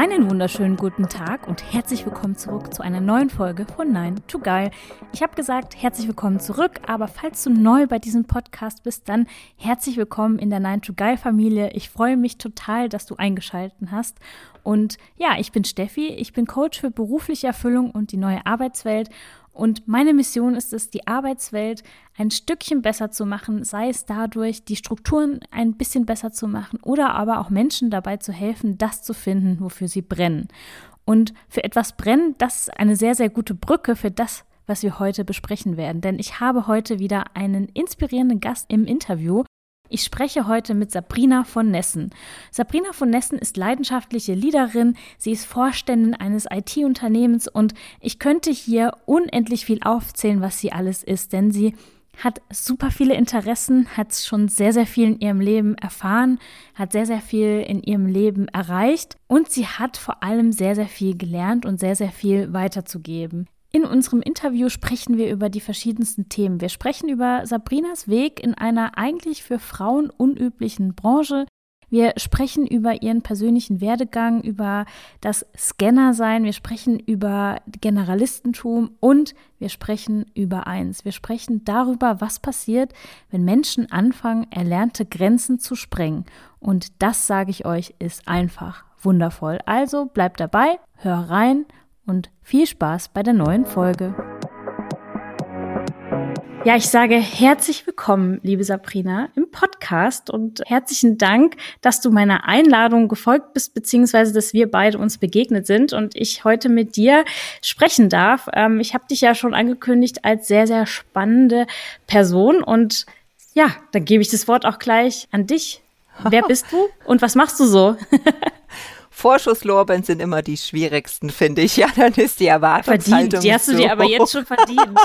Einen wunderschönen guten Tag und herzlich willkommen zurück zu einer neuen Folge von Nein to Geil. Ich habe gesagt, herzlich willkommen zurück, aber falls du neu bei diesem Podcast bist, dann herzlich willkommen in der Nein to Geil Familie. Ich freue mich total, dass du eingeschalten hast. Und ja, ich bin Steffi, ich bin Coach für berufliche Erfüllung und die neue Arbeitswelt und meine Mission ist es, die Arbeitswelt ein Stückchen besser zu machen, sei es dadurch, die Strukturen ein bisschen besser zu machen oder aber auch Menschen dabei zu helfen, das zu finden, wofür sie brennen. Und für etwas brennen, das ist eine sehr, sehr gute Brücke für das, was wir heute besprechen werden. Denn ich habe heute wieder einen inspirierenden Gast im Interview ich spreche heute mit Sabrina von Nessen. Sabrina von Nessen ist leidenschaftliche Leaderin, sie ist Vorständin eines IT-Unternehmens und ich könnte hier unendlich viel aufzählen, was sie alles ist, denn sie hat super viele Interessen, hat schon sehr, sehr viel in ihrem Leben erfahren, hat sehr, sehr viel in ihrem Leben erreicht und sie hat vor allem sehr, sehr viel gelernt und sehr, sehr viel weiterzugeben. In unserem Interview sprechen wir über die verschiedensten Themen. Wir sprechen über Sabrinas Weg in einer eigentlich für Frauen unüblichen Branche. Wir sprechen über ihren persönlichen Werdegang, über das Scannersein, wir sprechen über Generalistentum und wir sprechen über eins. Wir sprechen darüber, was passiert, wenn Menschen anfangen, erlernte Grenzen zu sprengen. Und das, sage ich euch, ist einfach wundervoll. Also bleibt dabei, hör rein und viel Spaß bei der neuen Folge. Ja, ich sage herzlich willkommen, liebe Sabrina, im Podcast und herzlichen Dank, dass du meiner Einladung gefolgt bist, beziehungsweise dass wir beide uns begegnet sind und ich heute mit dir sprechen darf. Ähm, ich habe dich ja schon angekündigt als sehr, sehr spannende Person und ja, dann gebe ich das Wort auch gleich an dich. Wer bist du und was machst du so? Vorschusslorbeeren sind immer die schwierigsten, finde ich. Ja, dann ist die Erwartungshaltung Verdient, die hast du dir aber jetzt schon verdient.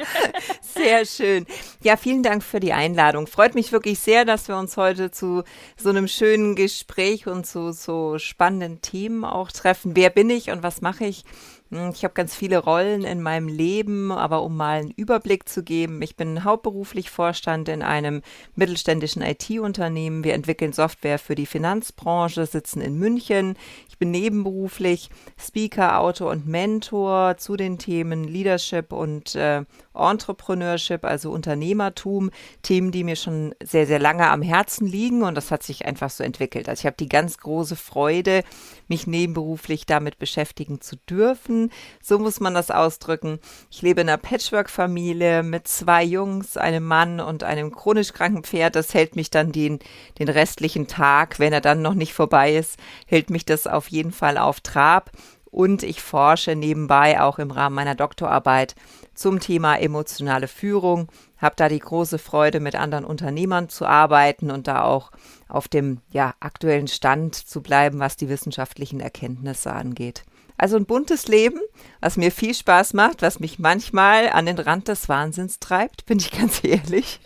sehr schön. Ja, vielen Dank für die Einladung. Freut mich wirklich sehr, dass wir uns heute zu so einem schönen Gespräch und zu so spannenden Themen auch treffen. Wer bin ich und was mache ich? Hm, ich habe ganz viele Rollen in meinem Leben, aber um mal einen Überblick zu geben, ich bin hauptberuflich Vorstand in einem mittelständischen IT-Unternehmen. Wir entwickeln Software für die Finanzbranche, sitzen in München. Bin nebenberuflich Speaker, Autor und Mentor zu den Themen Leadership und äh, Entrepreneurship, also Unternehmertum, Themen, die mir schon sehr, sehr lange am Herzen liegen und das hat sich einfach so entwickelt. Also ich habe die ganz große Freude, mich nebenberuflich damit beschäftigen zu dürfen. So muss man das ausdrücken. Ich lebe in einer Patchwork-Familie mit zwei Jungs, einem Mann und einem chronisch kranken Pferd. Das hält mich dann den, den restlichen Tag, wenn er dann noch nicht vorbei ist, hält mich das auf jeden Fall auf Trab. Und ich forsche nebenbei auch im Rahmen meiner Doktorarbeit zum Thema emotionale Führung. Habe da die große Freude, mit anderen Unternehmern zu arbeiten und da auch auf dem ja, aktuellen Stand zu bleiben, was die wissenschaftlichen Erkenntnisse angeht. Also ein buntes Leben, was mir viel Spaß macht, was mich manchmal an den Rand des Wahnsinns treibt, bin ich ganz ehrlich.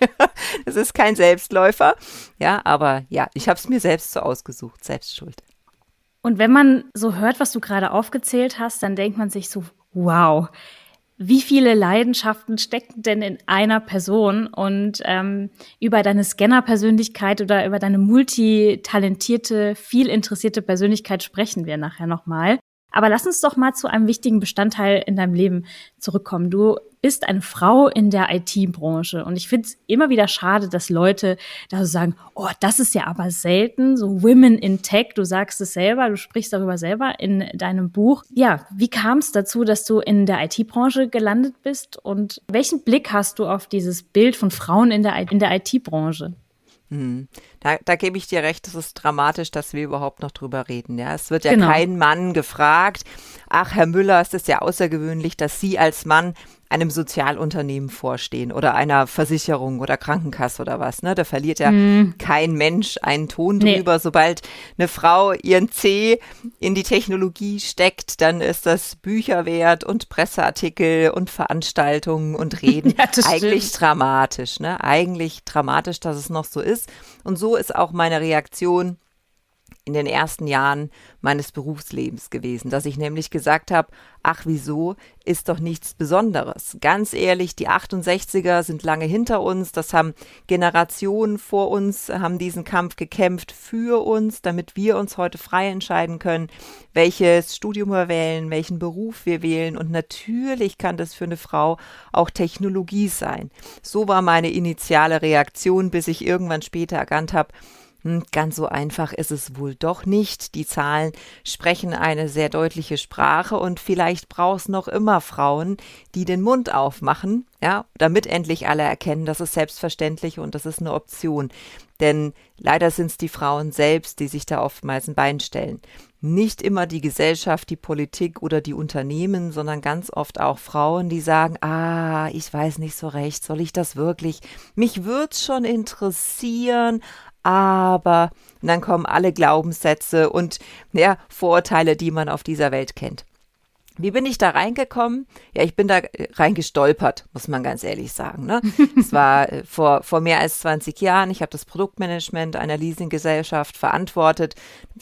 Es ist kein Selbstläufer. Ja, aber ja, ich habe es mir selbst so ausgesucht, selbst schuld. Und wenn man so hört, was du gerade aufgezählt hast, dann denkt man sich so, wow, wie viele Leidenschaften stecken denn in einer Person? Und ähm, über deine Scanner-Persönlichkeit oder über deine multitalentierte, viel interessierte Persönlichkeit sprechen wir nachher nochmal. Aber lass uns doch mal zu einem wichtigen Bestandteil in deinem Leben zurückkommen. Du bist eine Frau in der IT-Branche. Und ich finde es immer wieder schade, dass Leute da so sagen, oh, das ist ja aber selten, so Women in Tech, du sagst es selber, du sprichst darüber selber in deinem Buch. Ja, wie kam es dazu, dass du in der IT-Branche gelandet bist? Und welchen Blick hast du auf dieses Bild von Frauen in der, in der IT-Branche? Hm. Da, da gebe ich dir recht, es ist dramatisch, dass wir überhaupt noch drüber reden. Ja, es wird ja genau. kein Mann gefragt. Ach, Herr Müller, es ist ja außergewöhnlich, dass Sie als Mann einem Sozialunternehmen vorstehen oder einer Versicherung oder Krankenkasse oder was. Ne? Da verliert ja mm. kein Mensch einen Ton drüber. Nee. Sobald eine Frau ihren C in die Technologie steckt, dann ist das Bücher wert und Presseartikel und Veranstaltungen und Reden. ja, Eigentlich stimmt. dramatisch, ne? Eigentlich dramatisch, dass es noch so ist. Und so ist auch meine Reaktion in den ersten Jahren meines Berufslebens gewesen, dass ich nämlich gesagt habe, ach wieso, ist doch nichts Besonderes. Ganz ehrlich, die 68er sind lange hinter uns, das haben Generationen vor uns, haben diesen Kampf gekämpft für uns, damit wir uns heute frei entscheiden können, welches Studium wir wählen, welchen Beruf wir wählen und natürlich kann das für eine Frau auch Technologie sein. So war meine initiale Reaktion, bis ich irgendwann später erkannt habe, ganz so einfach ist es wohl doch nicht. Die Zahlen sprechen eine sehr deutliche Sprache und vielleicht brauchst noch immer Frauen, die den Mund aufmachen, ja, damit endlich alle erkennen, das ist selbstverständlich und das ist eine Option. Denn leider sind es die Frauen selbst, die sich da oftmals ein Bein stellen. Nicht immer die Gesellschaft, die Politik oder die Unternehmen, sondern ganz oft auch Frauen, die sagen, ah, ich weiß nicht so recht, soll ich das wirklich? Mich wird's schon interessieren, aber und dann kommen alle Glaubenssätze und ja, Vorurteile, die man auf dieser Welt kennt. Wie bin ich da reingekommen? Ja, ich bin da reingestolpert, muss man ganz ehrlich sagen. Ne? Es war äh, vor, vor mehr als 20 Jahren. Ich habe das Produktmanagement einer Leasinggesellschaft verantwortet,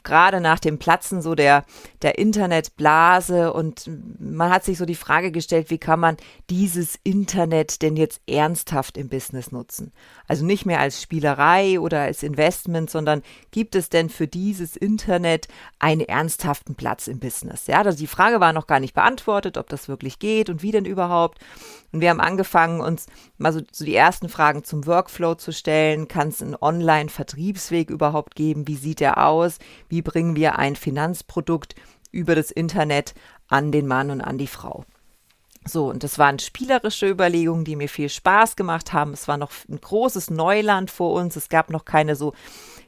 gerade nach dem Platzen so der, der Internetblase. Und man hat sich so die Frage gestellt, wie kann man dieses Internet denn jetzt ernsthaft im Business nutzen? Also nicht mehr als Spielerei oder als Investment, sondern gibt es denn für dieses Internet einen ernsthaften Platz im Business? Ja, also die Frage war noch gar nicht beantwortet, ob das wirklich geht und wie denn überhaupt. Und wir haben angefangen, uns mal so, so die ersten Fragen zum Workflow zu stellen. Kann es einen Online-Vertriebsweg überhaupt geben? Wie sieht der aus? Wie bringen wir ein Finanzprodukt über das Internet an den Mann und an die Frau? So, und das waren spielerische Überlegungen, die mir viel Spaß gemacht haben. Es war noch ein großes Neuland vor uns. Es gab noch keine so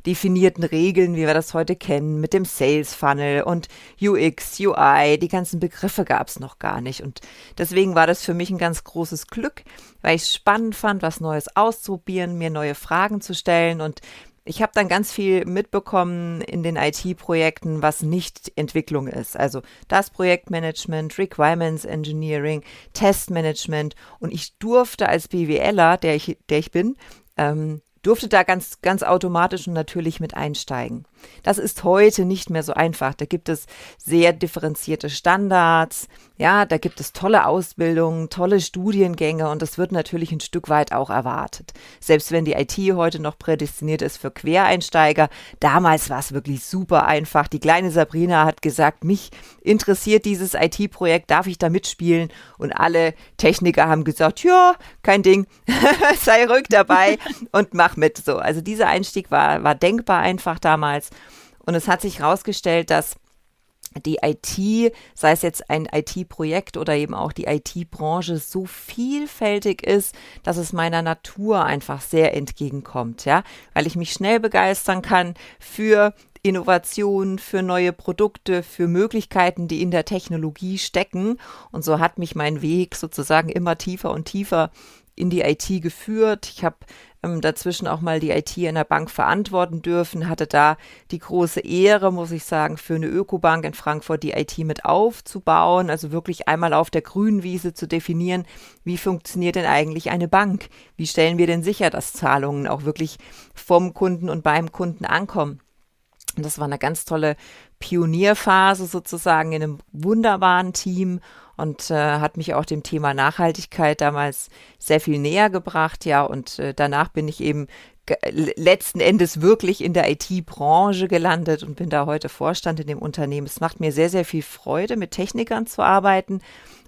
definierten Regeln, wie wir das heute kennen, mit dem Sales Funnel und UX, UI. Die ganzen Begriffe gab es noch gar nicht. Und deswegen war das für mich ein ganz großes Glück, weil ich es spannend fand, was Neues auszuprobieren, mir neue Fragen zu stellen und ich habe dann ganz viel mitbekommen in den IT-Projekten, was nicht Entwicklung ist. Also das Projektmanagement, Requirements Engineering, Testmanagement. Und ich durfte als BWLer, der ich, der ich bin, ähm, durfte da ganz, ganz automatisch und natürlich mit einsteigen. Das ist heute nicht mehr so einfach. Da gibt es sehr differenzierte Standards. Ja, da gibt es tolle Ausbildungen, tolle Studiengänge und das wird natürlich ein Stück weit auch erwartet. Selbst wenn die IT heute noch prädestiniert ist für Quereinsteiger, damals war es wirklich super einfach. Die kleine Sabrina hat gesagt, mich interessiert dieses IT-Projekt, darf ich da mitspielen? Und alle Techniker haben gesagt, ja, kein Ding, sei ruhig dabei und mach mit. So, also dieser Einstieg war, war denkbar einfach damals. Und es hat sich herausgestellt, dass die IT, sei es jetzt ein IT-Projekt oder eben auch die IT-Branche, so vielfältig ist, dass es meiner Natur einfach sehr entgegenkommt, ja, weil ich mich schnell begeistern kann für Innovationen, für neue Produkte, für Möglichkeiten, die in der Technologie stecken. Und so hat mich mein Weg sozusagen immer tiefer und tiefer in die IT geführt. Ich habe ähm, dazwischen auch mal die IT in der Bank verantworten dürfen, hatte da die große Ehre, muss ich sagen, für eine Ökobank in Frankfurt die IT mit aufzubauen, also wirklich einmal auf der grünen Wiese zu definieren, wie funktioniert denn eigentlich eine Bank? Wie stellen wir denn sicher, dass Zahlungen auch wirklich vom Kunden und beim Kunden ankommen? Und das war eine ganz tolle Pionierphase sozusagen in einem wunderbaren Team und äh, hat mich auch dem Thema Nachhaltigkeit damals sehr viel näher gebracht. Ja, und äh, danach bin ich eben letzten Endes wirklich in der IT-Branche gelandet und bin da heute Vorstand in dem Unternehmen. Es macht mir sehr, sehr viel Freude, mit Technikern zu arbeiten.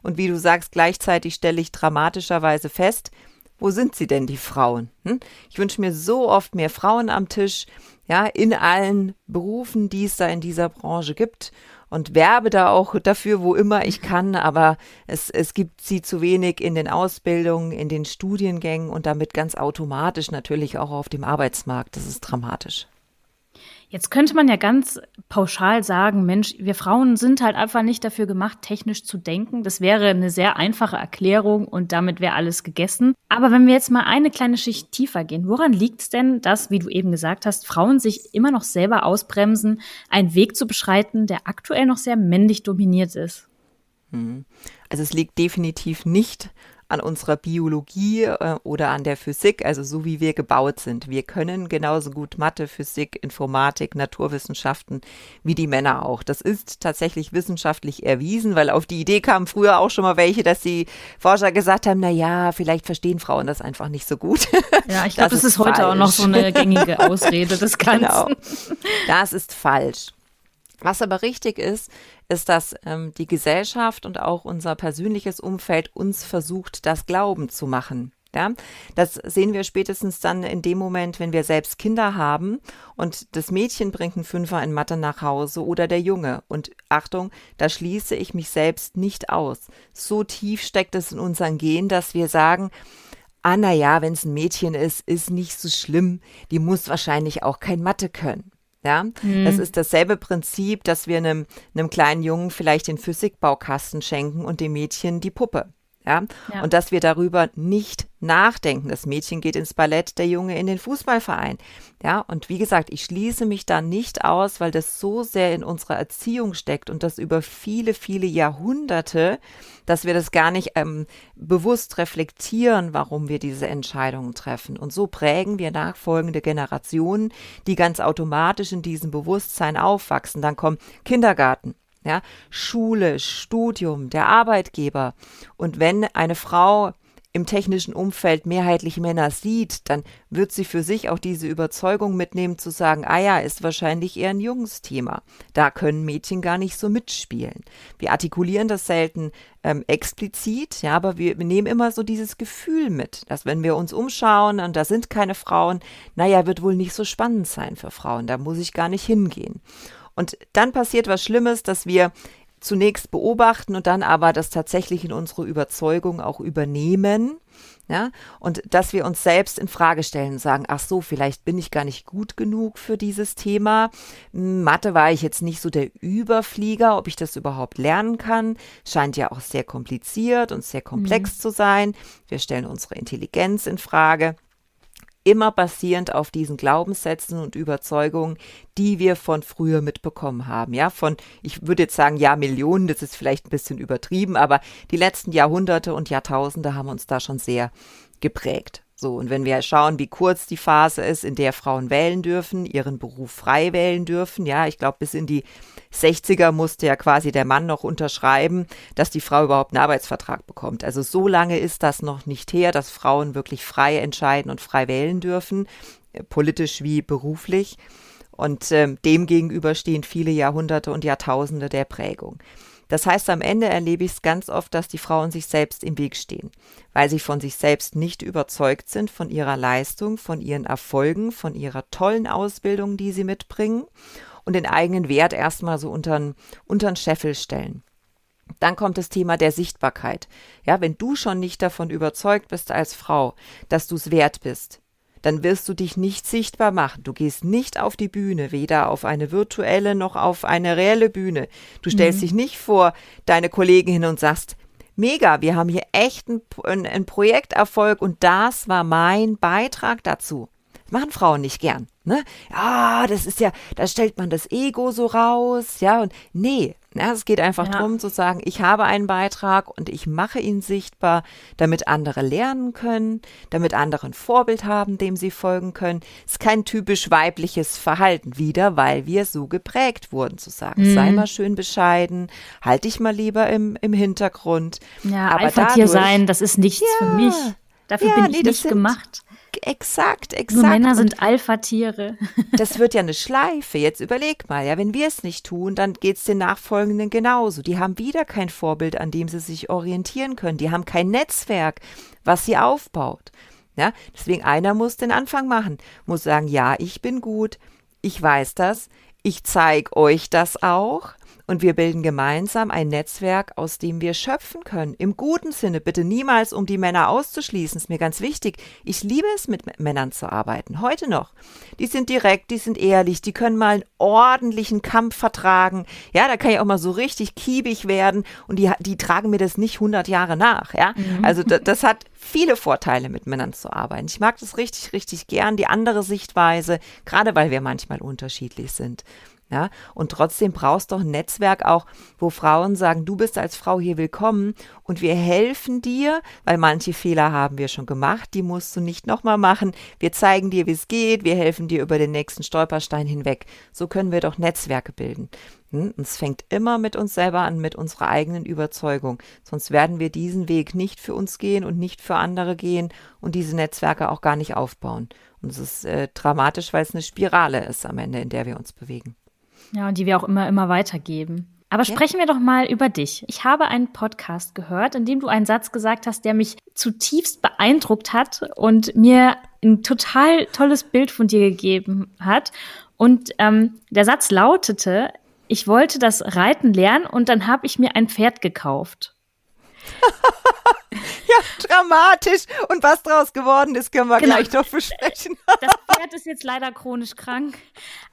Und wie du sagst, gleichzeitig stelle ich dramatischerweise fest, wo sind sie denn, die Frauen? Hm? Ich wünsche mir so oft mehr Frauen am Tisch, ja, in allen Berufen, die es da in dieser Branche gibt und werbe da auch dafür, wo immer ich kann, aber es, es gibt sie zu wenig in den Ausbildungen, in den Studiengängen und damit ganz automatisch natürlich auch auf dem Arbeitsmarkt. Das ist dramatisch. Jetzt könnte man ja ganz pauschal sagen, Mensch, wir Frauen sind halt einfach nicht dafür gemacht, technisch zu denken. Das wäre eine sehr einfache Erklärung und damit wäre alles gegessen. Aber wenn wir jetzt mal eine kleine Schicht tiefer gehen, woran liegt es denn, dass, wie du eben gesagt hast, Frauen sich immer noch selber ausbremsen, einen Weg zu beschreiten, der aktuell noch sehr männlich dominiert ist? Mhm. Also es liegt definitiv nicht an unserer Biologie äh, oder an der Physik, also so wie wir gebaut sind. Wir können genauso gut Mathe, Physik, Informatik, Naturwissenschaften wie die Männer auch. Das ist tatsächlich wissenschaftlich erwiesen, weil auf die Idee kamen früher auch schon mal welche, dass die Forscher gesagt haben, na ja, vielleicht verstehen Frauen das einfach nicht so gut. Ja, ich glaube, das, das, ist heute falsch. auch noch so eine gängige Ausrede des Ganzen. Genau. Das ist falsch. Was aber richtig ist, ist, dass ähm, die Gesellschaft und auch unser persönliches Umfeld uns versucht, das Glauben zu machen. Ja, das sehen wir spätestens dann in dem Moment, wenn wir selbst Kinder haben und das Mädchen bringt einen Fünfer in Mathe nach Hause oder der Junge. Und Achtung, da schließe ich mich selbst nicht aus. So tief steckt es in unseren Gen, dass wir sagen, ah, na ja, wenn es ein Mädchen ist, ist nicht so schlimm. Die muss wahrscheinlich auch kein Mathe können. Ja, mhm. das ist dasselbe Prinzip, dass wir einem, einem kleinen Jungen vielleicht den Physikbaukasten schenken und dem Mädchen die Puppe. Ja? ja? Und dass wir darüber nicht nachdenken. Das Mädchen geht ins Ballett, der Junge in den Fußballverein. Ja, und wie gesagt, ich schließe mich da nicht aus, weil das so sehr in unserer Erziehung steckt und das über viele, viele Jahrhunderte, dass wir das gar nicht ähm, bewusst reflektieren, warum wir diese Entscheidungen treffen. Und so prägen wir nachfolgende Generationen, die ganz automatisch in diesem Bewusstsein aufwachsen. Dann kommt Kindergarten, ja, Schule, Studium, der Arbeitgeber. Und wenn eine Frau im technischen Umfeld mehrheitlich Männer sieht, dann wird sie für sich auch diese Überzeugung mitnehmen zu sagen, ah ja, ist wahrscheinlich eher ein Jungsthema. Da können Mädchen gar nicht so mitspielen. Wir artikulieren das selten ähm, explizit, ja, aber wir, wir nehmen immer so dieses Gefühl mit, dass wenn wir uns umschauen und da sind keine Frauen, naja, wird wohl nicht so spannend sein für Frauen, da muss ich gar nicht hingehen. Und dann passiert was Schlimmes, dass wir zunächst beobachten und dann aber das tatsächlich in unsere Überzeugung auch übernehmen. Ja, und dass wir uns selbst in Frage stellen und sagen, ach so, vielleicht bin ich gar nicht gut genug für dieses Thema. Mathe war ich jetzt nicht so der Überflieger, ob ich das überhaupt lernen kann. Scheint ja auch sehr kompliziert und sehr komplex mhm. zu sein. Wir stellen unsere Intelligenz in Frage immer basierend auf diesen Glaubenssätzen und Überzeugungen, die wir von früher mitbekommen haben. Ja, von, ich würde jetzt sagen, ja, Millionen, das ist vielleicht ein bisschen übertrieben, aber die letzten Jahrhunderte und Jahrtausende haben uns da schon sehr geprägt. So, und wenn wir schauen, wie kurz die Phase ist, in der Frauen wählen dürfen, ihren Beruf frei wählen dürfen, ja, ich glaube, bis in die 60er musste ja quasi der Mann noch unterschreiben, dass die Frau überhaupt einen Arbeitsvertrag bekommt. Also so lange ist das noch nicht her, dass Frauen wirklich frei entscheiden und frei wählen dürfen, äh, politisch wie beruflich. Und äh, dem gegenüber stehen viele Jahrhunderte und Jahrtausende der Prägung. Das heißt, am Ende erlebe ich es ganz oft, dass die Frauen sich selbst im Weg stehen, weil sie von sich selbst nicht überzeugt sind, von ihrer Leistung, von ihren Erfolgen, von ihrer tollen Ausbildung, die sie mitbringen und den eigenen Wert erstmal so unter den Scheffel stellen. Dann kommt das Thema der Sichtbarkeit. Ja, wenn du schon nicht davon überzeugt bist als Frau, dass du es wert bist, dann wirst du dich nicht sichtbar machen. Du gehst nicht auf die Bühne, weder auf eine virtuelle noch auf eine reelle Bühne. Du stellst mhm. dich nicht vor deine Kollegen hin und sagst, mega, wir haben hier echt einen, einen Projekterfolg und das war mein Beitrag dazu. Das machen Frauen nicht gern. Ne? Ja, das ist ja, da stellt man das Ego so raus, ja, und nee, ja, es geht einfach ja. darum zu sagen, ich habe einen Beitrag und ich mache ihn sichtbar, damit andere lernen können, damit andere ein Vorbild haben, dem sie folgen können. Es ist kein typisch weibliches Verhalten wieder, weil wir so geprägt wurden zu sagen, mhm. sei mal schön bescheiden, halte dich mal lieber im, im Hintergrund. Ja, aber Alpha-Tier sein, das ist nichts ja, für mich. Dafür bin ich nee, nicht sind, gemacht. Exakt, exakt. Nur Männer sind Alpha-Tiere. das wird ja eine Schleife. Jetzt überleg mal, ja, wenn wir es nicht tun, dann geht es den Nachfolgenden genauso. Die haben wieder kein Vorbild, an dem sie sich orientieren können. Die haben kein Netzwerk, was sie aufbaut. Ja, deswegen einer muss den Anfang machen, muss sagen, ja, ich bin gut, ich weiß das, ich zeige euch das auch und wir bilden gemeinsam ein Netzwerk, aus dem wir schöpfen können. Im guten Sinne, bitte niemals, um die Männer auszuschließen, ist mir ganz wichtig. Ich liebe es, mit Männern zu arbeiten, heute noch. Die sind direkt, die sind ehrlich, die können mal einen ordentlichen Kampf vertragen. Ja, da kann ich auch mal so richtig kiebig werden und die, die tragen mir das nicht 100 Jahre nach. Ja, mhm. also das, das hat viele Vorteile, mit Männern zu arbeiten. Ich mag das richtig, richtig gern, die andere Sichtweise, gerade weil wir manchmal unterschiedlich sind. Ja, und trotzdem brauchst du doch ein Netzwerk auch, wo Frauen sagen, du bist als Frau hier willkommen und wir helfen dir, weil manche Fehler haben wir schon gemacht, die musst du nicht nochmal machen. Wir zeigen dir, wie es geht, wir helfen dir über den nächsten Stolperstein hinweg. So können wir doch Netzwerke bilden. Hm? Und es fängt immer mit uns selber an, mit unserer eigenen Überzeugung. Sonst werden wir diesen Weg nicht für uns gehen und nicht für andere gehen und diese Netzwerke auch gar nicht aufbauen. Und es ist äh, dramatisch, weil es eine Spirale ist am Ende, in der wir uns bewegen. Ja, und die wir auch immer, immer weitergeben. Aber ja. sprechen wir doch mal über dich. Ich habe einen Podcast gehört, in dem du einen Satz gesagt hast, der mich zutiefst beeindruckt hat und mir ein total tolles Bild von dir gegeben hat. Und ähm, der Satz lautete, ich wollte das Reiten lernen und dann habe ich mir ein Pferd gekauft. ja, dramatisch. Und was daraus geworden ist, können wir genau. gleich noch besprechen. das Pferd ist jetzt leider chronisch krank.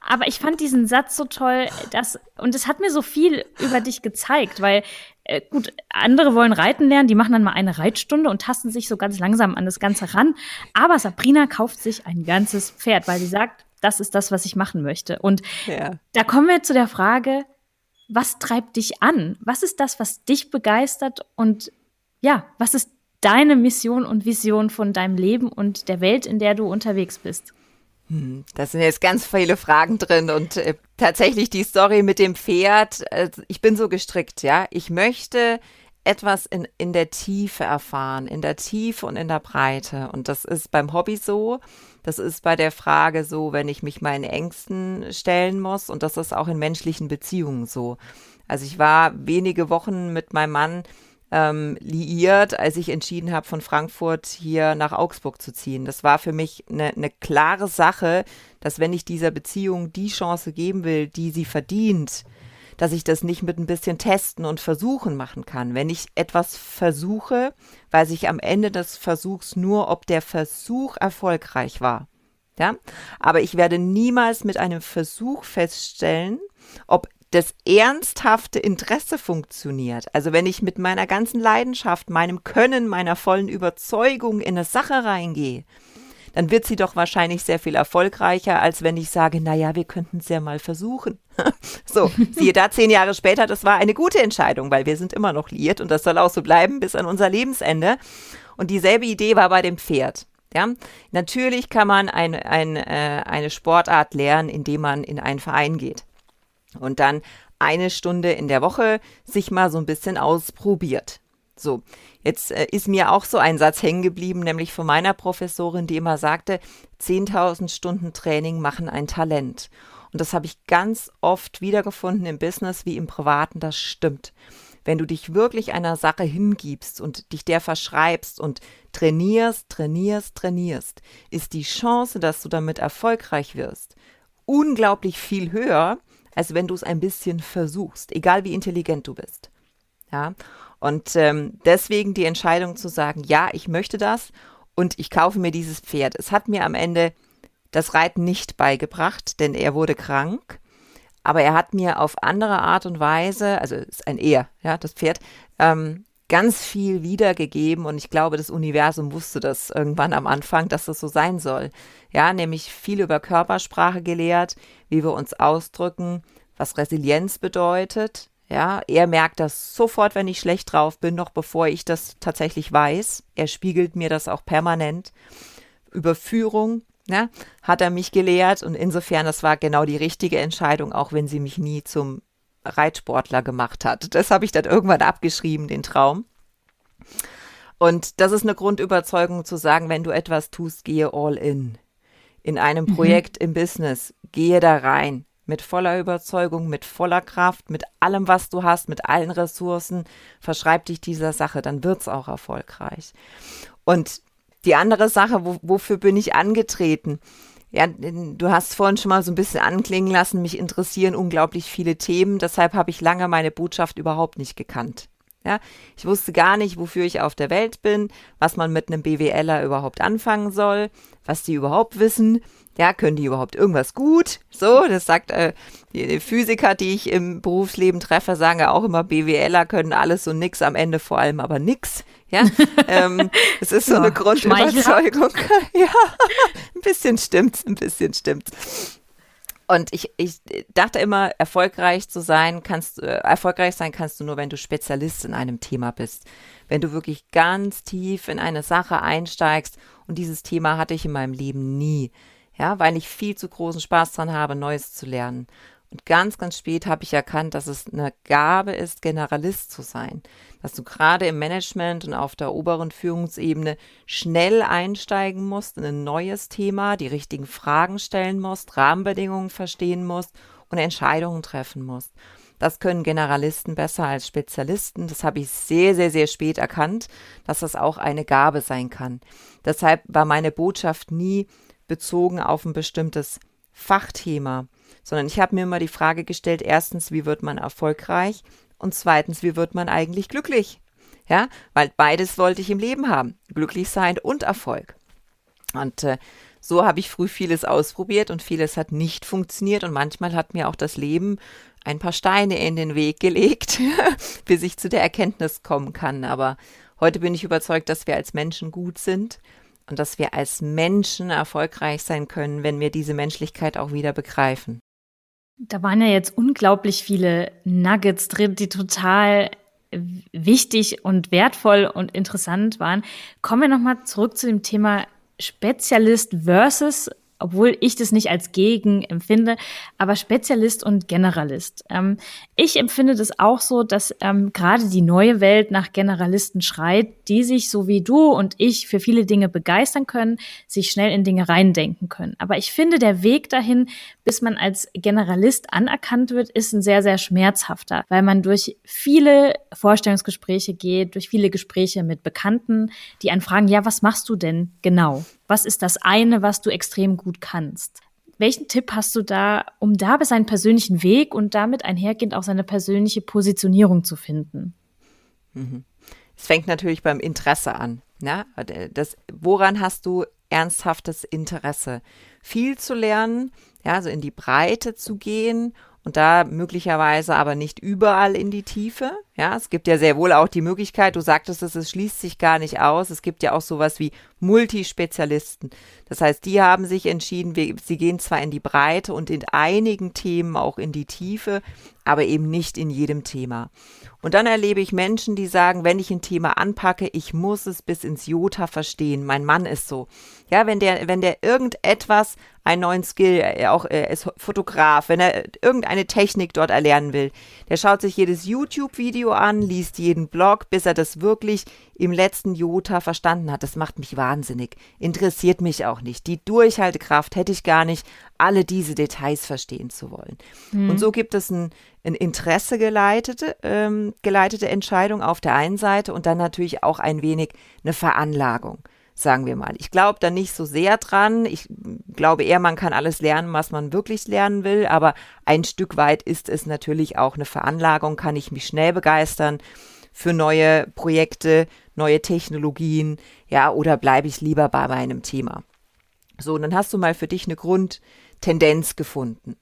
Aber ich fand diesen Satz so toll, dass, und es hat mir so viel über dich gezeigt, weil äh, gut, andere wollen reiten lernen, die machen dann mal eine Reitstunde und tasten sich so ganz langsam an das Ganze ran. Aber Sabrina kauft sich ein ganzes Pferd, weil sie sagt, das ist das, was ich machen möchte. Und ja. da kommen wir zu der Frage, was treibt dich an? Was ist das, was dich begeistert? Und ja, was ist deine Mission und Vision von deinem Leben und der Welt, in der du unterwegs bist? Hm, da sind jetzt ganz viele Fragen drin und äh, tatsächlich die Story mit dem Pferd. Äh, ich bin so gestrickt, ja. Ich möchte etwas in, in der Tiefe erfahren, in der Tiefe und in der Breite. Und das ist beim Hobby so. Das ist bei der Frage so, wenn ich mich meinen Ängsten stellen muss. Und das ist auch in menschlichen Beziehungen so. Also ich war wenige Wochen mit meinem Mann ähm, liiert, als ich entschieden habe, von Frankfurt hier nach Augsburg zu ziehen. Das war für mich eine, eine klare Sache, dass wenn ich dieser Beziehung die Chance geben will, die sie verdient, dass ich das nicht mit ein bisschen Testen und Versuchen machen kann. Wenn ich etwas versuche, weiß ich am Ende des Versuchs nur, ob der Versuch erfolgreich war. Ja, aber ich werde niemals mit einem Versuch feststellen, ob das ernsthafte Interesse funktioniert, also wenn ich mit meiner ganzen Leidenschaft, meinem Können, meiner vollen Überzeugung in eine Sache reingehe, dann wird sie doch wahrscheinlich sehr viel erfolgreicher, als wenn ich sage, naja, wir könnten es ja mal versuchen. so, siehe da, zehn Jahre später, das war eine gute Entscheidung, weil wir sind immer noch liiert und das soll auch so bleiben bis an unser Lebensende. Und dieselbe Idee war bei dem Pferd. Ja, natürlich kann man ein, ein, äh, eine Sportart lernen, indem man in einen Verein geht und dann eine Stunde in der Woche sich mal so ein bisschen ausprobiert. So, jetzt äh, ist mir auch so ein Satz hängen geblieben, nämlich von meiner Professorin, die immer sagte, 10.000 Stunden Training machen ein Talent. Und das habe ich ganz oft wiedergefunden im Business wie im Privaten, das stimmt. Wenn du dich wirklich einer Sache hingibst und dich der verschreibst und trainierst, trainierst, trainierst, ist die Chance, dass du damit erfolgreich wirst, unglaublich viel höher, als wenn du es ein bisschen versuchst, egal wie intelligent du bist. Ja, und ähm, deswegen die Entscheidung zu sagen, ja, ich möchte das und ich kaufe mir dieses Pferd. Es hat mir am Ende das Reiten nicht beigebracht, denn er wurde krank. Aber er hat mir auf andere Art und Weise, also ist ein Er, ja, das Pferd, ähm, ganz viel wiedergegeben und ich glaube, das Universum wusste das irgendwann am Anfang, dass das so sein soll. Ja, nämlich viel über Körpersprache gelehrt, wie wir uns ausdrücken, was Resilienz bedeutet. Ja, er merkt das sofort, wenn ich schlecht drauf bin, noch bevor ich das tatsächlich weiß. Er spiegelt mir das auch permanent. Überführung, ja, hat er mich gelehrt und insofern, das war genau die richtige Entscheidung, auch wenn sie mich nie zum Reitsportler gemacht hat. Das habe ich dann irgendwann abgeschrieben, den Traum. Und das ist eine Grundüberzeugung zu sagen, wenn du etwas tust, gehe all in. In einem mhm. Projekt im Business, gehe da rein. Mit voller Überzeugung, mit voller Kraft, mit allem, was du hast, mit allen Ressourcen, verschreib dich dieser Sache, dann wird es auch erfolgreich. Und die andere Sache, wo, wofür bin ich angetreten? Ja, du hast vorhin schon mal so ein bisschen anklingen lassen, mich interessieren unglaublich viele Themen, deshalb habe ich lange meine Botschaft überhaupt nicht gekannt. Ja, ich wusste gar nicht, wofür ich auf der Welt bin, was man mit einem BWLer überhaupt anfangen soll, was die überhaupt wissen. Ja, können die überhaupt irgendwas gut? So, das sagt äh, die Physiker, die ich im Berufsleben treffe, sagen ja auch immer, BWLer können alles und nix, am Ende vor allem aber nix. Ja, ähm, es ist so ja, eine Grundüberzeugung. ja, ein bisschen stimmt's, ein bisschen stimmt's. Und ich, ich dachte immer, erfolgreich zu sein, kannst äh, erfolgreich sein kannst du nur, wenn du Spezialist in einem Thema bist. Wenn du wirklich ganz tief in eine Sache einsteigst. Und dieses Thema hatte ich in meinem Leben nie. Ja, weil ich viel zu großen Spaß dran habe, Neues zu lernen. Und ganz, ganz spät habe ich erkannt, dass es eine Gabe ist, Generalist zu sein. Dass du gerade im Management und auf der oberen Führungsebene schnell einsteigen musst in ein neues Thema, die richtigen Fragen stellen musst, Rahmenbedingungen verstehen musst und Entscheidungen treffen musst. Das können Generalisten besser als Spezialisten. Das habe ich sehr, sehr, sehr spät erkannt, dass das auch eine Gabe sein kann. Deshalb war meine Botschaft nie bezogen auf ein bestimmtes Fachthema, sondern ich habe mir immer die Frage gestellt, erstens, wie wird man erfolgreich und zweitens, wie wird man eigentlich glücklich? Ja, weil beides wollte ich im Leben haben, glücklich sein und Erfolg. Und äh, so habe ich früh vieles ausprobiert und vieles hat nicht funktioniert und manchmal hat mir auch das Leben ein paar Steine in den Weg gelegt, bis ich zu der Erkenntnis kommen kann. Aber heute bin ich überzeugt, dass wir als Menschen gut sind und dass wir als Menschen erfolgreich sein können, wenn wir diese Menschlichkeit auch wieder begreifen. Da waren ja jetzt unglaublich viele Nuggets drin, die total wichtig und wertvoll und interessant waren. Kommen wir nochmal zurück zu dem Thema Spezialist versus obwohl ich das nicht als Gegen empfinde, aber Spezialist und Generalist. Ähm, ich empfinde das auch so, dass ähm, gerade die neue Welt nach Generalisten schreit, die sich so wie du und ich für viele Dinge begeistern können, sich schnell in Dinge reindenken können. Aber ich finde, der Weg dahin, bis man als Generalist anerkannt wird, ist ein sehr, sehr schmerzhafter, weil man durch viele Vorstellungsgespräche geht, durch viele Gespräche mit Bekannten, die einen fragen, ja, was machst du denn genau? Was ist das eine, was du extrem gut kannst? Welchen Tipp hast du da, um da seinen persönlichen Weg und damit einhergehend auch seine persönliche Positionierung zu finden? Mhm. Es fängt natürlich beim Interesse an. Ne? Das, woran hast du ernsthaftes Interesse? Viel zu lernen, ja, also in die Breite zu gehen und da möglicherweise aber nicht überall in die Tiefe. Ja, es gibt ja sehr wohl auch die Möglichkeit, du sagtest es, es schließt sich gar nicht aus. Es gibt ja auch sowas wie Multispezialisten. Das heißt, die haben sich entschieden, wir, sie gehen zwar in die Breite und in einigen Themen auch in die Tiefe, aber eben nicht in jedem Thema. Und dann erlebe ich Menschen, die sagen, wenn ich ein Thema anpacke, ich muss es bis ins Jota verstehen. Mein Mann ist so. Ja, wenn der, wenn der irgendetwas, einen neuen Skill, er auch er ist Fotograf, wenn er irgendeine Technik dort erlernen will, der schaut sich jedes YouTube-Video an, liest jeden Blog, bis er das wirklich im letzten Jota verstanden hat. Das macht mich wahnsinnig. Interessiert mich auch nicht. Die Durchhaltekraft hätte ich gar nicht, alle diese Details verstehen zu wollen. Mhm. Und so gibt es ein, ein Interesse geleitete, ähm, geleitete Entscheidung auf der einen Seite und dann natürlich auch ein wenig eine Veranlagung sagen wir mal. Ich glaube da nicht so sehr dran. Ich glaube eher, man kann alles lernen, was man wirklich lernen will, aber ein Stück weit ist es natürlich auch eine Veranlagung, kann ich mich schnell begeistern für neue Projekte, neue Technologien, ja, oder bleibe ich lieber bei meinem Thema? So, und dann hast du mal für dich eine Grundtendenz gefunden.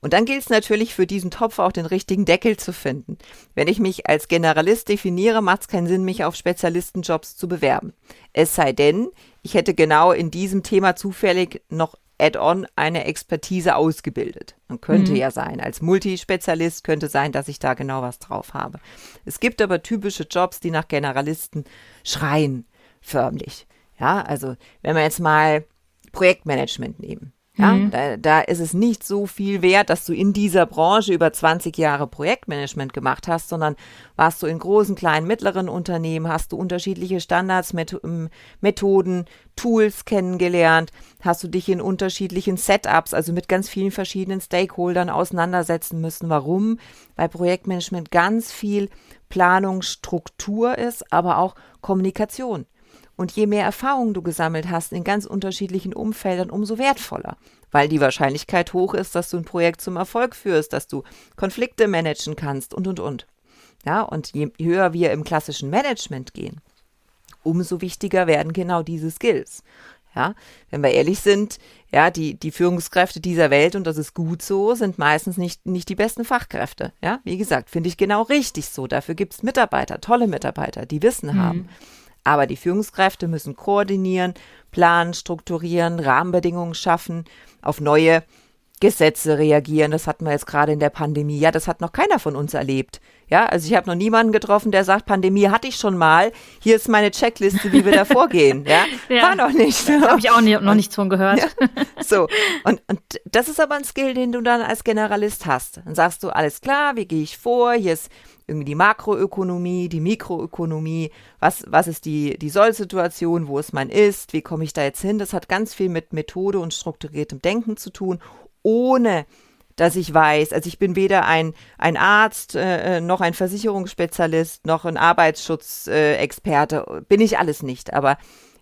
Und dann gilt es natürlich für diesen Topf auch den richtigen Deckel zu finden. Wenn ich mich als Generalist definiere, macht es keinen Sinn, mich auf Spezialistenjobs zu bewerben. Es sei denn, ich hätte genau in diesem Thema zufällig noch Add-on eine Expertise ausgebildet. Und könnte mhm. ja sein. Als Multispezialist könnte sein, dass ich da genau was drauf habe. Es gibt aber typische Jobs, die nach Generalisten schreien, förmlich. Ja, also wenn wir jetzt mal Projektmanagement nehmen. Ja, mhm. da, da ist es nicht so viel wert, dass du in dieser Branche über 20 Jahre Projektmanagement gemacht hast, sondern warst du in großen, kleinen, mittleren Unternehmen, hast du unterschiedliche Standards, Methoden, Tools kennengelernt, hast du dich in unterschiedlichen Setups, also mit ganz vielen verschiedenen Stakeholdern auseinandersetzen müssen. Warum? Weil Projektmanagement ganz viel Planungsstruktur ist, aber auch Kommunikation. Und je mehr Erfahrung du gesammelt hast in ganz unterschiedlichen Umfeldern, umso wertvoller, weil die Wahrscheinlichkeit hoch ist, dass du ein Projekt zum Erfolg führst, dass du Konflikte managen kannst und, und, und. Ja, und je höher wir im klassischen Management gehen, umso wichtiger werden genau diese Skills. Ja, wenn wir ehrlich sind, ja, die, die Führungskräfte dieser Welt, und das ist gut so, sind meistens nicht, nicht die besten Fachkräfte. Ja, wie gesagt, finde ich genau richtig so. Dafür gibt es Mitarbeiter, tolle Mitarbeiter, die Wissen mhm. haben. Aber die Führungskräfte müssen koordinieren, planen, strukturieren, Rahmenbedingungen schaffen, auf neue Gesetze reagieren. Das hatten wir jetzt gerade in der Pandemie. Ja, das hat noch keiner von uns erlebt. Ja, also ich habe noch niemanden getroffen, der sagt, Pandemie hatte ich schon mal. Hier ist meine Checkliste, wie wir da vorgehen. Ja? ja, war noch nicht. Da habe ich auch nie, noch nichts von gehört. Ja, so, und, und das ist aber ein Skill, den du dann als Generalist hast. Dann sagst du, alles klar, wie gehe ich vor? Hier ist irgendwie die Makroökonomie, die Mikroökonomie, was, was ist die, die Soll-Situation, wo ist mein Ist, wie komme ich da jetzt hin? Das hat ganz viel mit Methode und strukturiertem Denken zu tun, ohne dass ich weiß, also ich bin weder ein, ein Arzt, äh, äh noch ein Versicherungsspezialist, noch ein Arbeitsschutzexperte, äh, bin ich alles nicht, aber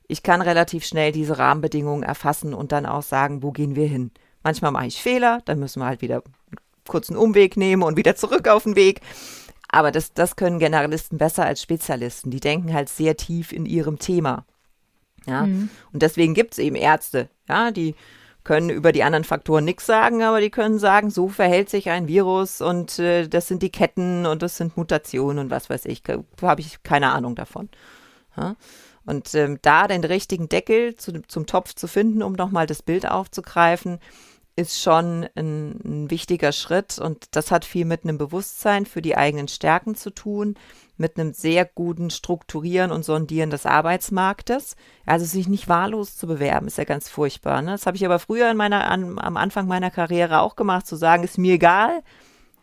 ich kann relativ schnell diese Rahmenbedingungen erfassen und dann auch sagen, wo gehen wir hin. Manchmal mache ich Fehler, dann müssen wir halt wieder einen Umweg nehmen und wieder zurück auf den Weg. Aber das, das können Generalisten besser als Spezialisten. Die denken halt sehr tief in ihrem Thema. Ja. Mhm. Und deswegen gibt es eben Ärzte, ja, die können über die anderen Faktoren nichts sagen, aber die können sagen, so verhält sich ein Virus und äh, das sind die Ketten und das sind Mutationen und was weiß ich. Habe ich keine Ahnung davon. Ja? Und ähm, da den richtigen Deckel zu, zum Topf zu finden, um nochmal das Bild aufzugreifen, ist schon ein, ein, wichtiger Schritt und das hat viel mit einem Bewusstsein für die eigenen Stärken zu tun, mit einem sehr guten Strukturieren und Sondieren des Arbeitsmarktes. Also sich nicht wahllos zu bewerben, ist ja ganz furchtbar. Ne? Das habe ich aber früher in meiner, an, am Anfang meiner Karriere auch gemacht, zu sagen, ist mir egal,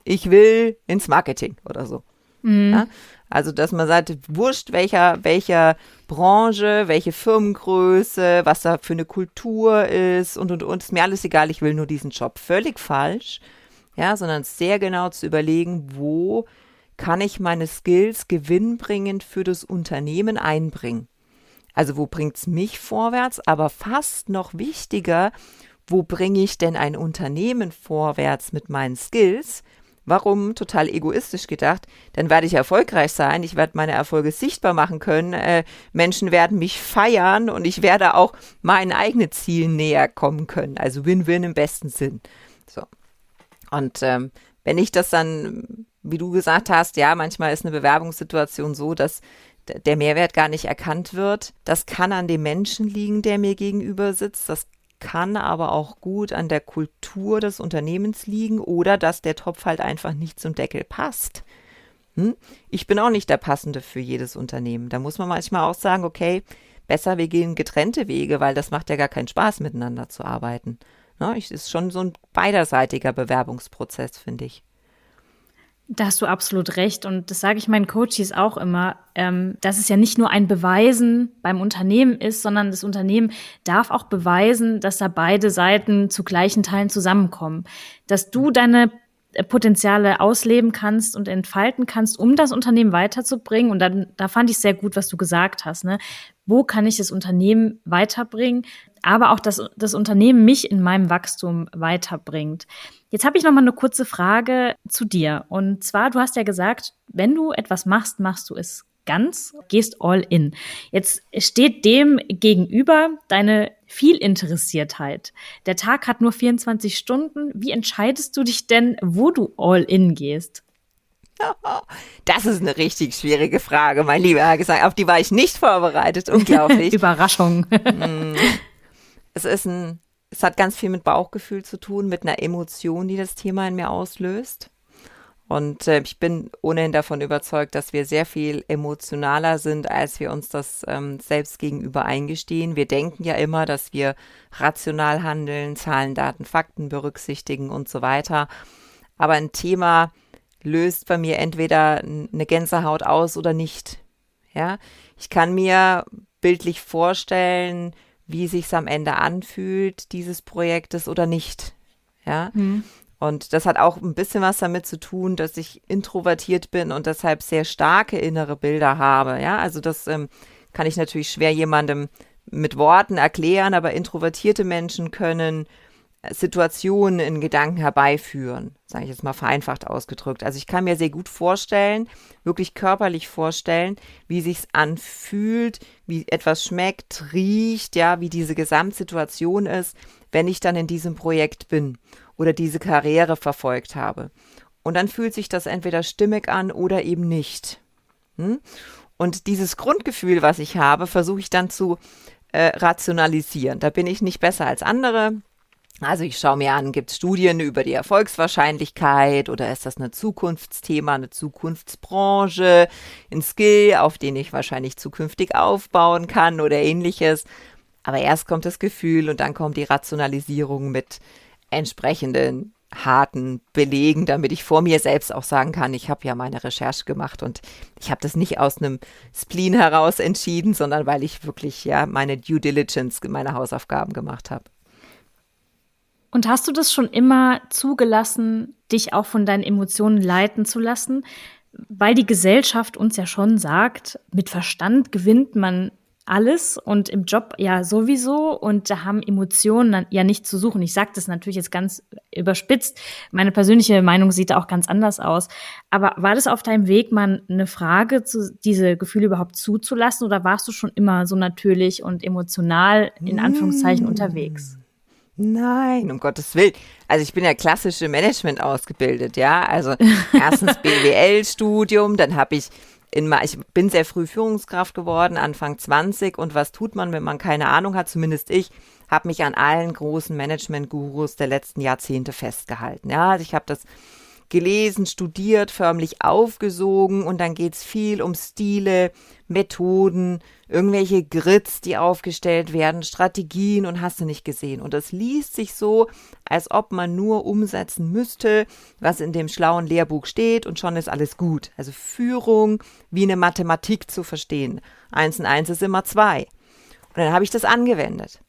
ich will ins Marketing oder so. Mhm. Ja? Also, dass man sagt, wurscht, welcher, welcher Branche, welche Firmengröße, was da für eine Kultur ist und, und, und, ist mir alles egal, ich will nur diesen Job. Völlig falsch. Ja, sondern sehr genau zu überlegen, wo kann ich meine Skills gewinnbringend für das Unternehmen einbringen. Also wo bringt es mich vorwärts, aber fast noch wichtiger, wo bringe ich denn ein Unternehmen vorwärts mit meinen Skills, Warum? Total egoistisch gedacht. Dann werde ich erfolgreich sein, ich werde meine Erfolge sichtbar machen können, äh, Menschen werden mich feiern und ich werde auch meinen eigenen Zielen näher kommen können. Also Win-Win im besten Sinn. So. Und ähm, wenn ich das dann, wie du gesagt hast, ja, manchmal ist eine Bewerbungssituation so, dass der Mehrwert gar nicht erkannt wird. Das kann an dem Menschen liegen, der mir gegenüber sitzt. Das kann aber auch gut an der Kultur des Unternehmens liegen oder dass der Topf halt einfach nicht zum Deckel passt. Hm? Ich bin auch nicht der Passende für jedes Unternehmen. Da muss man manchmal auch sagen, okay, besser wir gehen getrennte Wege, weil das macht ja gar keinen Spaß, miteinander zu arbeiten. Ne? ist schon so ein beiderseitiger Bewerbungsprozess, finde ich. Da hast du absolut recht. Und das sage ich meinen Coaches auch immer, ähm, dass es ja nicht nur ein Beweisen beim Unternehmen ist, sondern das Unternehmen darf auch beweisen, dass da beide Seiten zu gleichen Teilen zusammenkommen. Dass du deine Potenziale ausleben kannst und entfalten kannst, um das Unternehmen weiterzubringen. Und dann, da fand ich sehr gut, was du gesagt hast. Ne? Wo kann ich das Unternehmen weiterbringen? Aber auch, dass das Unternehmen mich in meinem Wachstum weiterbringt. Jetzt habe ich noch mal eine kurze Frage zu dir. Und zwar, du hast ja gesagt, wenn du etwas machst, machst du es ganz, gehst all in. Jetzt steht dem gegenüber deine Vielinteressiertheit. Der Tag hat nur 24 Stunden. Wie entscheidest du dich denn, wo du all in gehst? Das ist eine richtig schwierige Frage, mein lieber Herr Gesang. Auf die war ich nicht vorbereitet. Unglaublich. Überraschung. Mm. es ist ein es hat ganz viel mit Bauchgefühl zu tun, mit einer Emotion, die das Thema in mir auslöst. Und äh, ich bin ohnehin davon überzeugt, dass wir sehr viel emotionaler sind, als wir uns das ähm, selbst gegenüber eingestehen. Wir denken ja immer, dass wir rational handeln, Zahlen, Daten, Fakten berücksichtigen und so weiter. Aber ein Thema löst bei mir entweder eine Gänsehaut aus oder nicht. Ja, ich kann mir bildlich vorstellen, wie sich's am Ende anfühlt, dieses Projektes oder nicht. Ja. Mhm. Und das hat auch ein bisschen was damit zu tun, dass ich introvertiert bin und deshalb sehr starke innere Bilder habe. Ja, also das ähm, kann ich natürlich schwer jemandem mit Worten erklären, aber introvertierte Menschen können Situationen in Gedanken herbeiführen, sage ich jetzt mal vereinfacht ausgedrückt. Also ich kann mir sehr gut vorstellen, wirklich körperlich vorstellen, wie sich's anfühlt, wie etwas schmeckt, riecht, ja, wie diese Gesamtsituation ist, wenn ich dann in diesem Projekt bin oder diese Karriere verfolgt habe. Und dann fühlt sich das entweder stimmig an oder eben nicht. Hm? Und dieses Grundgefühl, was ich habe, versuche ich dann zu äh, rationalisieren. Da bin ich nicht besser als andere Also ich schaue mir an, gibt es Studien über die Erfolgswahrscheinlichkeit oder ist das ein Zukunftsthema, eine Zukunftsbranche, ein Skill, auf den ich wahrscheinlich zukünftig aufbauen kann oder ähnliches. Aber erst kommt das Gefühl und dann kommt die Rationalisierung mit entsprechenden harten Belegen, damit ich vor mir selbst auch sagen kann, ich habe ja meine Recherche gemacht und ich habe das nicht aus einem Spleen heraus entschieden, sondern weil ich wirklich ja meine Due Diligence, meine Hausaufgaben gemacht habe. Und hast du das schon immer zugelassen, dich auch von deinen Emotionen leiten zu lassen? Weil die Gesellschaft uns ja schon sagt, mit Verstand gewinnt man alles und im Job ja sowieso und da haben Emotionen ja nicht zu suchen. Ich sage das natürlich jetzt ganz überspitzt. Meine persönliche Meinung sieht da auch ganz anders aus. Aber war das auf deinem Weg mal eine Frage, zu, diese Gefühle überhaupt zuzulassen oder warst du schon immer so natürlich und emotional in Anführungszeichen mmh. unterwegs? Nein, um Gottes Willen. Also ich bin ja klassische Management ausgebildet, ja. Also erstens BWL-Studium, dann habe ich in, ich bin sehr früh Führungskraft geworden, Anfang 20. Und was tut man, wenn man keine Ahnung hat? Zumindest ich habe mich an allen großen Management-Gurus der letzten Jahrzehnte festgehalten. Ja, also ich habe das gelesen, studiert, förmlich aufgesogen und dann geht es viel um Stile, Methoden, irgendwelche Grids, die aufgestellt werden, Strategien und hast du nicht gesehen. Und das liest sich so, als ob man nur umsetzen müsste, was in dem schlauen Lehrbuch steht und schon ist alles gut. Also Führung wie eine Mathematik zu verstehen. Eins und eins ist immer zwei. Und dann habe ich das angewendet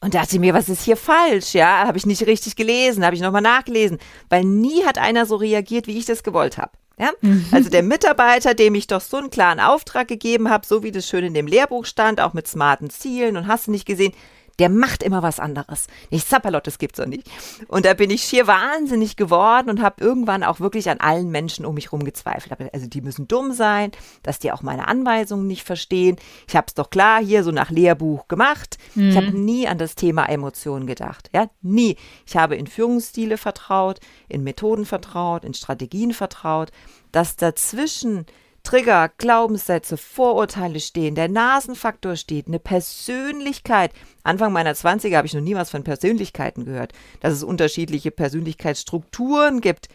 und dachte mir, was ist hier falsch? Ja, habe ich nicht richtig gelesen, habe ich nochmal nachgelesen, weil nie hat einer so reagiert, wie ich das gewollt habe. Ja? Mhm. Also der Mitarbeiter, dem ich doch so einen klaren Auftrag gegeben habe, so wie das schön in dem Lehrbuch stand, auch mit smarten Zielen und hast du nicht gesehen, der macht immer was anderes. Nicht Zappalot, das gibt's doch nicht. Und da bin ich schier wahnsinnig geworden und habe irgendwann auch wirklich an allen Menschen um mich herum gezweifelt. Also die müssen dumm sein, dass die auch meine Anweisungen nicht verstehen. Ich habe es doch klar hier so nach Lehrbuch gemacht. Mhm. Ich habe nie an das Thema Emotionen gedacht. Ja, nie. Ich habe in Führungsstile vertraut, in Methoden vertraut, in Strategien vertraut, dass dazwischen Trigger, Glaubenssätze, Vorurteile stehen, der Nasenfaktor steht, eine Persönlichkeit. Anfang meiner 20er habe ich noch nie was von Persönlichkeiten gehört, dass es unterschiedliche Persönlichkeitsstrukturen gibt.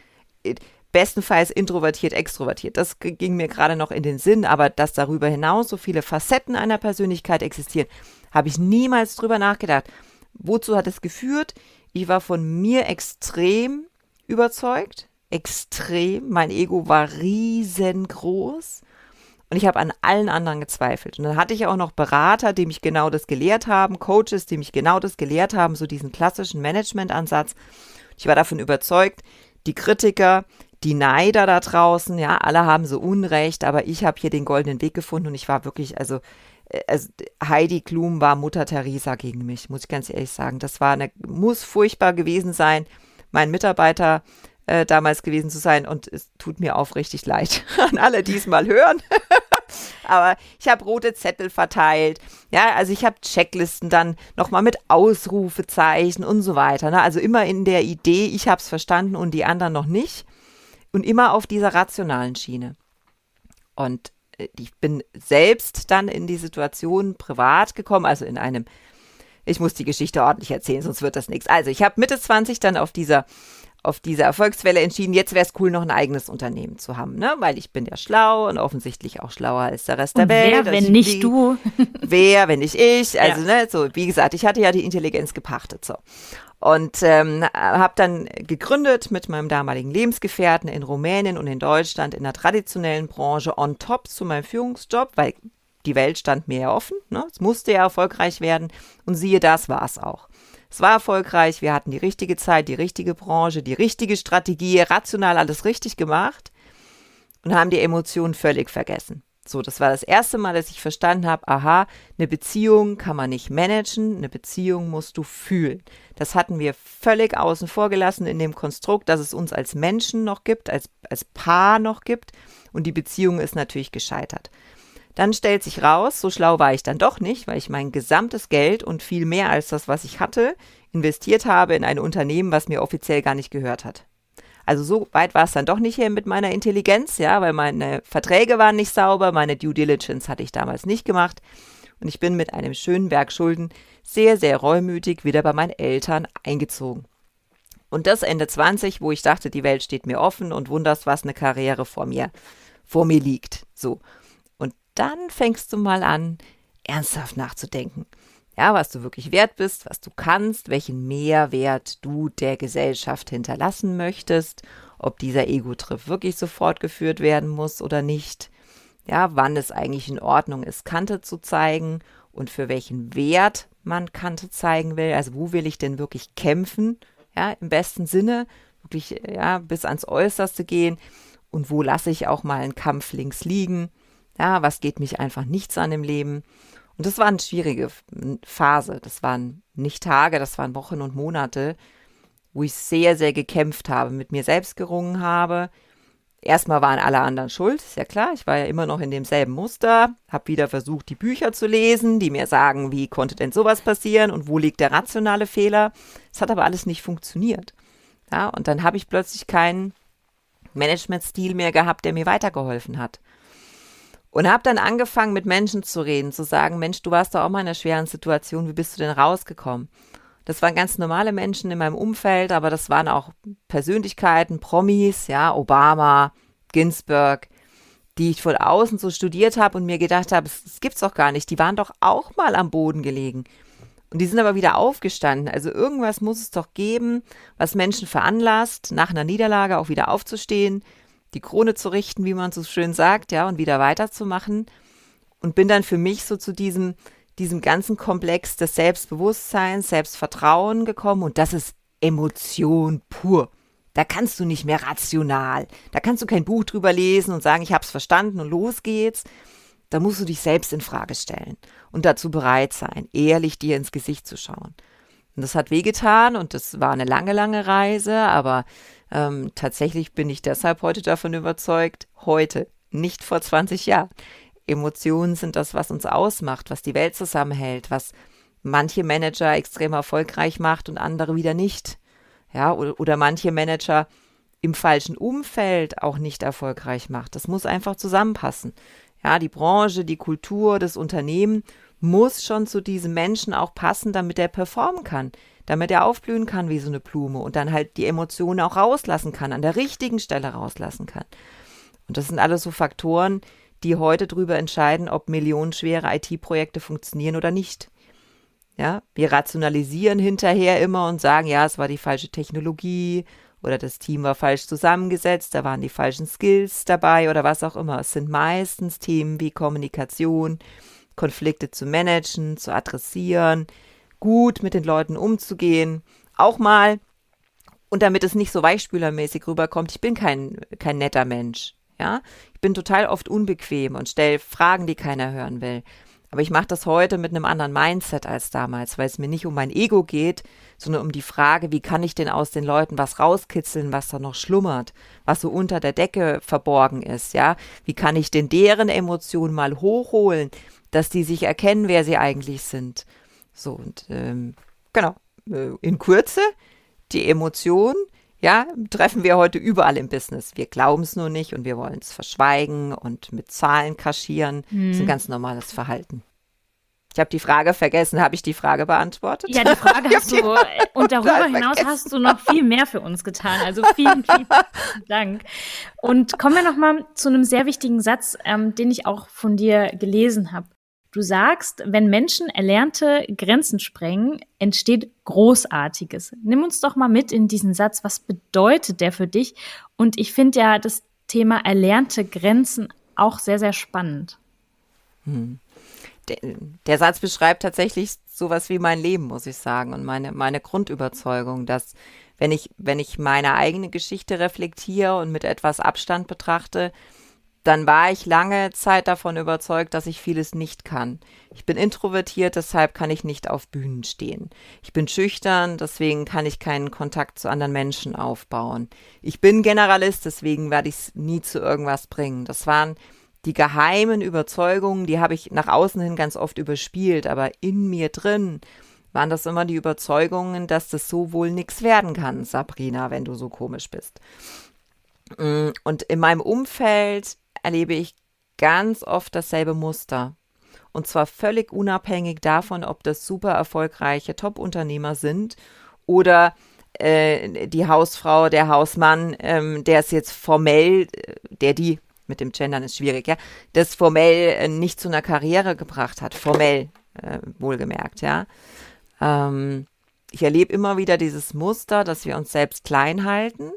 Bestenfalls introvertiert, extrovertiert. Das ging mir gerade noch in den Sinn, aber dass darüber hinaus so viele Facetten einer Persönlichkeit existieren, habe ich niemals drüber nachgedacht. Wozu hat es geführt? Ich war von mir extrem überzeugt, extrem. Mein Ego war riesengroß. Und ich habe an allen anderen gezweifelt. Und dann hatte ich auch noch Berater, die mich genau das gelehrt haben, Coaches, die mich genau das gelehrt haben, so diesen klassischen Management-Ansatz. Ich war davon überzeugt, die Kritiker, die Neider da draußen, ja, alle haben so Unrecht, aber ich habe hier den goldenen Weg gefunden und ich war wirklich, also, äh, also Heidi Klum war Mutter Teresa gegen mich, muss ich ganz ehrlich sagen. Das war eine, muss furchtbar gewesen sein. Mein Mitarbeiter äh, damals gewesen zu sein. Und es tut mir aufrichtig leid an alle, die es mal hören. Aber ich habe rote Zettel verteilt. Ja, also ich habe Checklisten dann nochmal mit Ausrufezeichen und so weiter. Ne? Also immer in der Idee, ich habe es verstanden und die anderen noch nicht. Und immer auf dieser rationalen Schiene. Und äh, ich bin selbst dann in die Situation privat gekommen, also in einem, ich muss die Geschichte ordentlich erzählen, sonst wird das nichts. Also ich habe Mitte 20 dann auf dieser auf diese Erfolgswelle entschieden, jetzt wäre es cool, noch ein eigenes Unternehmen zu haben, ne? Weil ich bin ja schlau und offensichtlich auch schlauer als der Rest und der Welt. Wer, wenn nicht wie, du? wer, wenn nicht ich? Also, ja. ne, so, wie gesagt, ich hatte ja die Intelligenz gepachtet, so. Und ähm, habe dann gegründet mit meinem damaligen Lebensgefährten in Rumänien und in Deutschland in der traditionellen Branche on top zu meinem Führungsjob, weil die Welt stand mir ja offen. Ne? Es musste ja erfolgreich werden. Und siehe, das war es auch. Es war erfolgreich, wir hatten die richtige Zeit, die richtige Branche, die richtige Strategie, rational alles richtig gemacht und haben die Emotionen völlig vergessen. So, das war das erste Mal, dass ich verstanden habe, aha, eine Beziehung kann man nicht managen, eine Beziehung musst du fühlen. Das hatten wir völlig außen vor gelassen in dem Konstrukt, dass es uns als Menschen noch gibt, als, als Paar noch gibt und die Beziehung ist natürlich gescheitert. Dann stellt sich raus, so schlau war ich dann doch nicht, weil ich mein gesamtes Geld und viel mehr als das, was ich hatte, investiert habe in ein Unternehmen, was mir offiziell gar nicht gehört hat. Also so weit war es dann doch nicht hier mit meiner Intelligenz, ja, weil meine Verträge waren nicht sauber, meine Due Diligence hatte ich damals nicht gemacht. und ich bin mit einem schönen Berg Schulden sehr, sehr reumütig wieder bei meinen Eltern eingezogen. Und das Ende 20, wo ich dachte, die Welt steht mir offen und wunderst, was eine Karriere vor mir, vor mir liegt. So. Dann fängst du mal an, ernsthaft nachzudenken. Ja, was du wirklich wert bist, was du kannst, welchen Mehrwert du der Gesellschaft hinterlassen möchtest, ob dieser Ego-Trip wirklich so fortgeführt werden muss oder nicht. Ja, wann es eigentlich in Ordnung ist, Kante zu zeigen und für welchen Wert man Kante zeigen will. Also wo will ich denn wirklich kämpfen? Ja, im besten Sinne, wirklich, ja, bis ans Äußerste gehen. Und wo lasse ich auch mal einen Kampf links liegen? Ja, was geht mich einfach nichts an im Leben? Und das war eine schwierige Phase. Das waren nicht Tage, das waren Wochen und Monate, wo ich sehr, sehr gekämpft habe, mit mir selbst gerungen habe. Erstmal waren alle anderen schuld, ist ja klar. Ich war ja immer noch in demselben Muster, habe wieder versucht, die Bücher zu lesen, die mir sagen, wie konnte denn sowas passieren und wo liegt der rationale Fehler. Es hat aber alles nicht funktioniert. Ja, und dann habe ich plötzlich keinen Managementstil mehr gehabt, der mir weitergeholfen hat. Und habe dann angefangen, mit Menschen zu reden, zu sagen, Mensch, du warst doch auch mal in einer schweren Situation, wie bist du denn rausgekommen? Das waren ganz normale Menschen in meinem Umfeld, aber das waren auch Persönlichkeiten, Promis, ja, Obama, Ginsburg, die ich von außen so studiert habe und mir gedacht habe, das gibt's doch gar nicht. Die waren doch auch mal am Boden gelegen. Und die sind aber wieder aufgestanden. Also irgendwas muss es doch geben, was Menschen veranlasst, nach einer Niederlage auch wieder aufzustehen, die Krone zu richten, wie man so schön sagt, ja, und wieder weiterzumachen. Und bin dann für mich so zu diesem, diesem ganzen Komplex des Selbstbewusstseins, Selbstvertrauen gekommen und das ist Emotion pur. Da kannst du nicht mehr rational. Da kannst du kein Buch drüber lesen und sagen, ich hab's verstanden und los geht's. Da musst du dich selbst in Frage stellen und dazu bereit sein, ehrlich dir ins Gesicht zu schauen. Und das hat wehgetan und das war eine lange, lange Reise, aber ähm, tatsächlich bin ich deshalb heute davon überzeugt, heute, nicht vor 20 Jahren. Emotionen sind das, was uns ausmacht, was die Welt zusammenhält, was manche Manager extrem erfolgreich macht und andere wieder nicht. Ja, oder, oder manche Manager im falschen Umfeld auch nicht erfolgreich macht. Das muss einfach zusammenpassen. Ja, die Branche, die Kultur, das Unternehmen muss schon zu diesem Menschen auch passen, damit er performen kann damit er aufblühen kann wie so eine Blume und dann halt die Emotionen auch rauslassen kann, an der richtigen Stelle rauslassen kann. Und das sind alles so Faktoren, die heute darüber entscheiden, ob millionenschwere IT-Projekte funktionieren oder nicht. Ja, wir rationalisieren hinterher immer und sagen, ja, es war die falsche Technologie oder das Team war falsch zusammengesetzt, da waren die falschen Skills dabei oder was auch immer. Es sind meistens Themen wie Kommunikation, Konflikte zu managen, zu adressieren, gut mit den Leuten umzugehen. Auch mal, und damit es nicht so weichspülermäßig rüberkommt, ich bin kein, kein netter Mensch. Ja, ich bin total oft unbequem und stelle Fragen, die keiner hören will. Aber ich mache das heute mit einem anderen Mindset als damals, weil es mir nicht um mein Ego geht, sondern um die Frage, wie kann ich denn aus den Leuten was rauskitzeln, was da noch schlummert, was so unter der Decke verborgen ist, ja? Wie kann ich denn deren Emotionen mal hochholen, dass die sich erkennen, wer sie eigentlich sind? So, und ähm, genau, äh, in Kürze, die Emotion, ja, treffen wir heute überall im Business. Wir glauben es nur nicht und wir wollen es verschweigen und mit Zahlen kaschieren. Hm. Das ist ein mhm. ganz normales Verhalten. Ich habe die Frage vergessen. Habe ich die Frage beantwortet? Ja, die Frage hast du. Und darüber hinaus hast du noch viel mehr für uns getan. Also vielen, vielen Dank. Und kommen wir noch mal zu einem sehr wichtigen Satz, ähm, den ich auch von dir gelesen habe. Du sagst, wenn Menschen erlernte Grenzen sprengen, entsteht Großartiges. Nimm uns doch mal mit in diesen Satz. Was bedeutet der für dich? Und ich finde ja das Thema erlernte Grenzen auch sehr, sehr spannend. Hm. Der, der, Satz beschreibt tatsächlich sowas wie mein Leben, muss ich sagen, und meine, meine Grundüberzeugung, dass wenn ich, wenn ich meine eigene Geschichte reflektiere und mit etwas Abstand betrachte, dann war ich lange Zeit davon überzeugt, dass ich vieles nicht kann. Ich bin introvertiert, deshalb kann ich nicht auf Bühnen stehen. Ich bin schüchtern, deswegen kann ich keinen Kontakt zu anderen Menschen aufbauen. Ich bin Generalist, deswegen werde ich es nie zu irgendwas bringen. Das waren die geheimen Überzeugungen, die habe ich nach außen hin ganz oft überspielt, aber in mir drin waren das immer die Überzeugungen, dass das so wohl nichts werden kann, Sabrina, wenn du so komisch bist. Mm, und in meinem Umfeld erlebe ich ganz oft dasselbe Muster. Und zwar völlig unabhängig davon, ob das super erfolgreiche Top-Unternehmer sind oder äh, die Hausfrau, der Hausmann, ähm, der es jetzt formell, der die, mit dem Gendern ist schwierig, ja, das formell äh, nicht zu einer Karriere gebracht hat, formell, äh, wohlgemerkt, ja. Ähm, ich erlebe immer wieder dieses Muster, dass wir uns selbst klein halten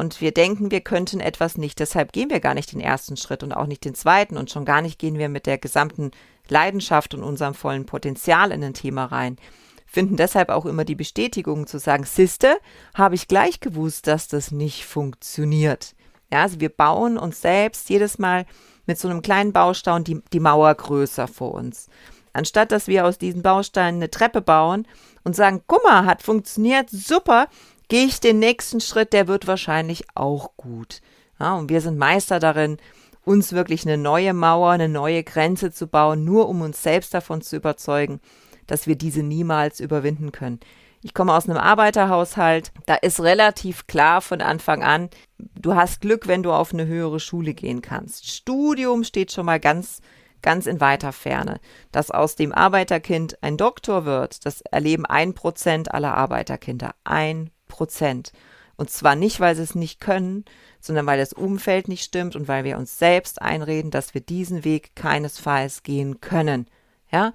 und wir denken, wir könnten etwas nicht. Deshalb gehen wir gar nicht den ersten Schritt und auch nicht den zweiten und schon gar nicht gehen wir mit der gesamten Leidenschaft und unserem vollen Potenzial in ein Thema rein. Finden deshalb auch immer die Bestätigung zu sagen, Siste, habe ich gleich gewusst, dass das nicht funktioniert. Ja, also wir bauen uns selbst jedes Mal mit so einem kleinen Baustein die, die Mauer größer vor uns. Anstatt dass wir aus diesen Bausteinen eine Treppe bauen und sagen, guck mal, hat funktioniert, super, gehe ich den nächsten Schritt, der wird wahrscheinlich auch gut. Ja, und wir sind Meister darin, uns wirklich eine neue Mauer, eine neue Grenze zu bauen, nur um uns selbst davon zu überzeugen, dass wir diese niemals überwinden können. Ich komme aus einem Arbeiterhaushalt, da ist relativ klar von Anfang an, du hast Glück, wenn du auf eine höhere Schule gehen kannst. Studium steht schon mal ganz ganz in weiter Ferne. Dass aus dem Arbeiterkind ein Doktor wird, das erleben ein Prozent aller Arbeiterkinder. Ein Prozent. Und zwar nicht, weil sie es nicht können, sondern weil das Umfeld nicht stimmt und weil wir uns selbst einreden, dass wir diesen Weg keinesfalls gehen können. Ja?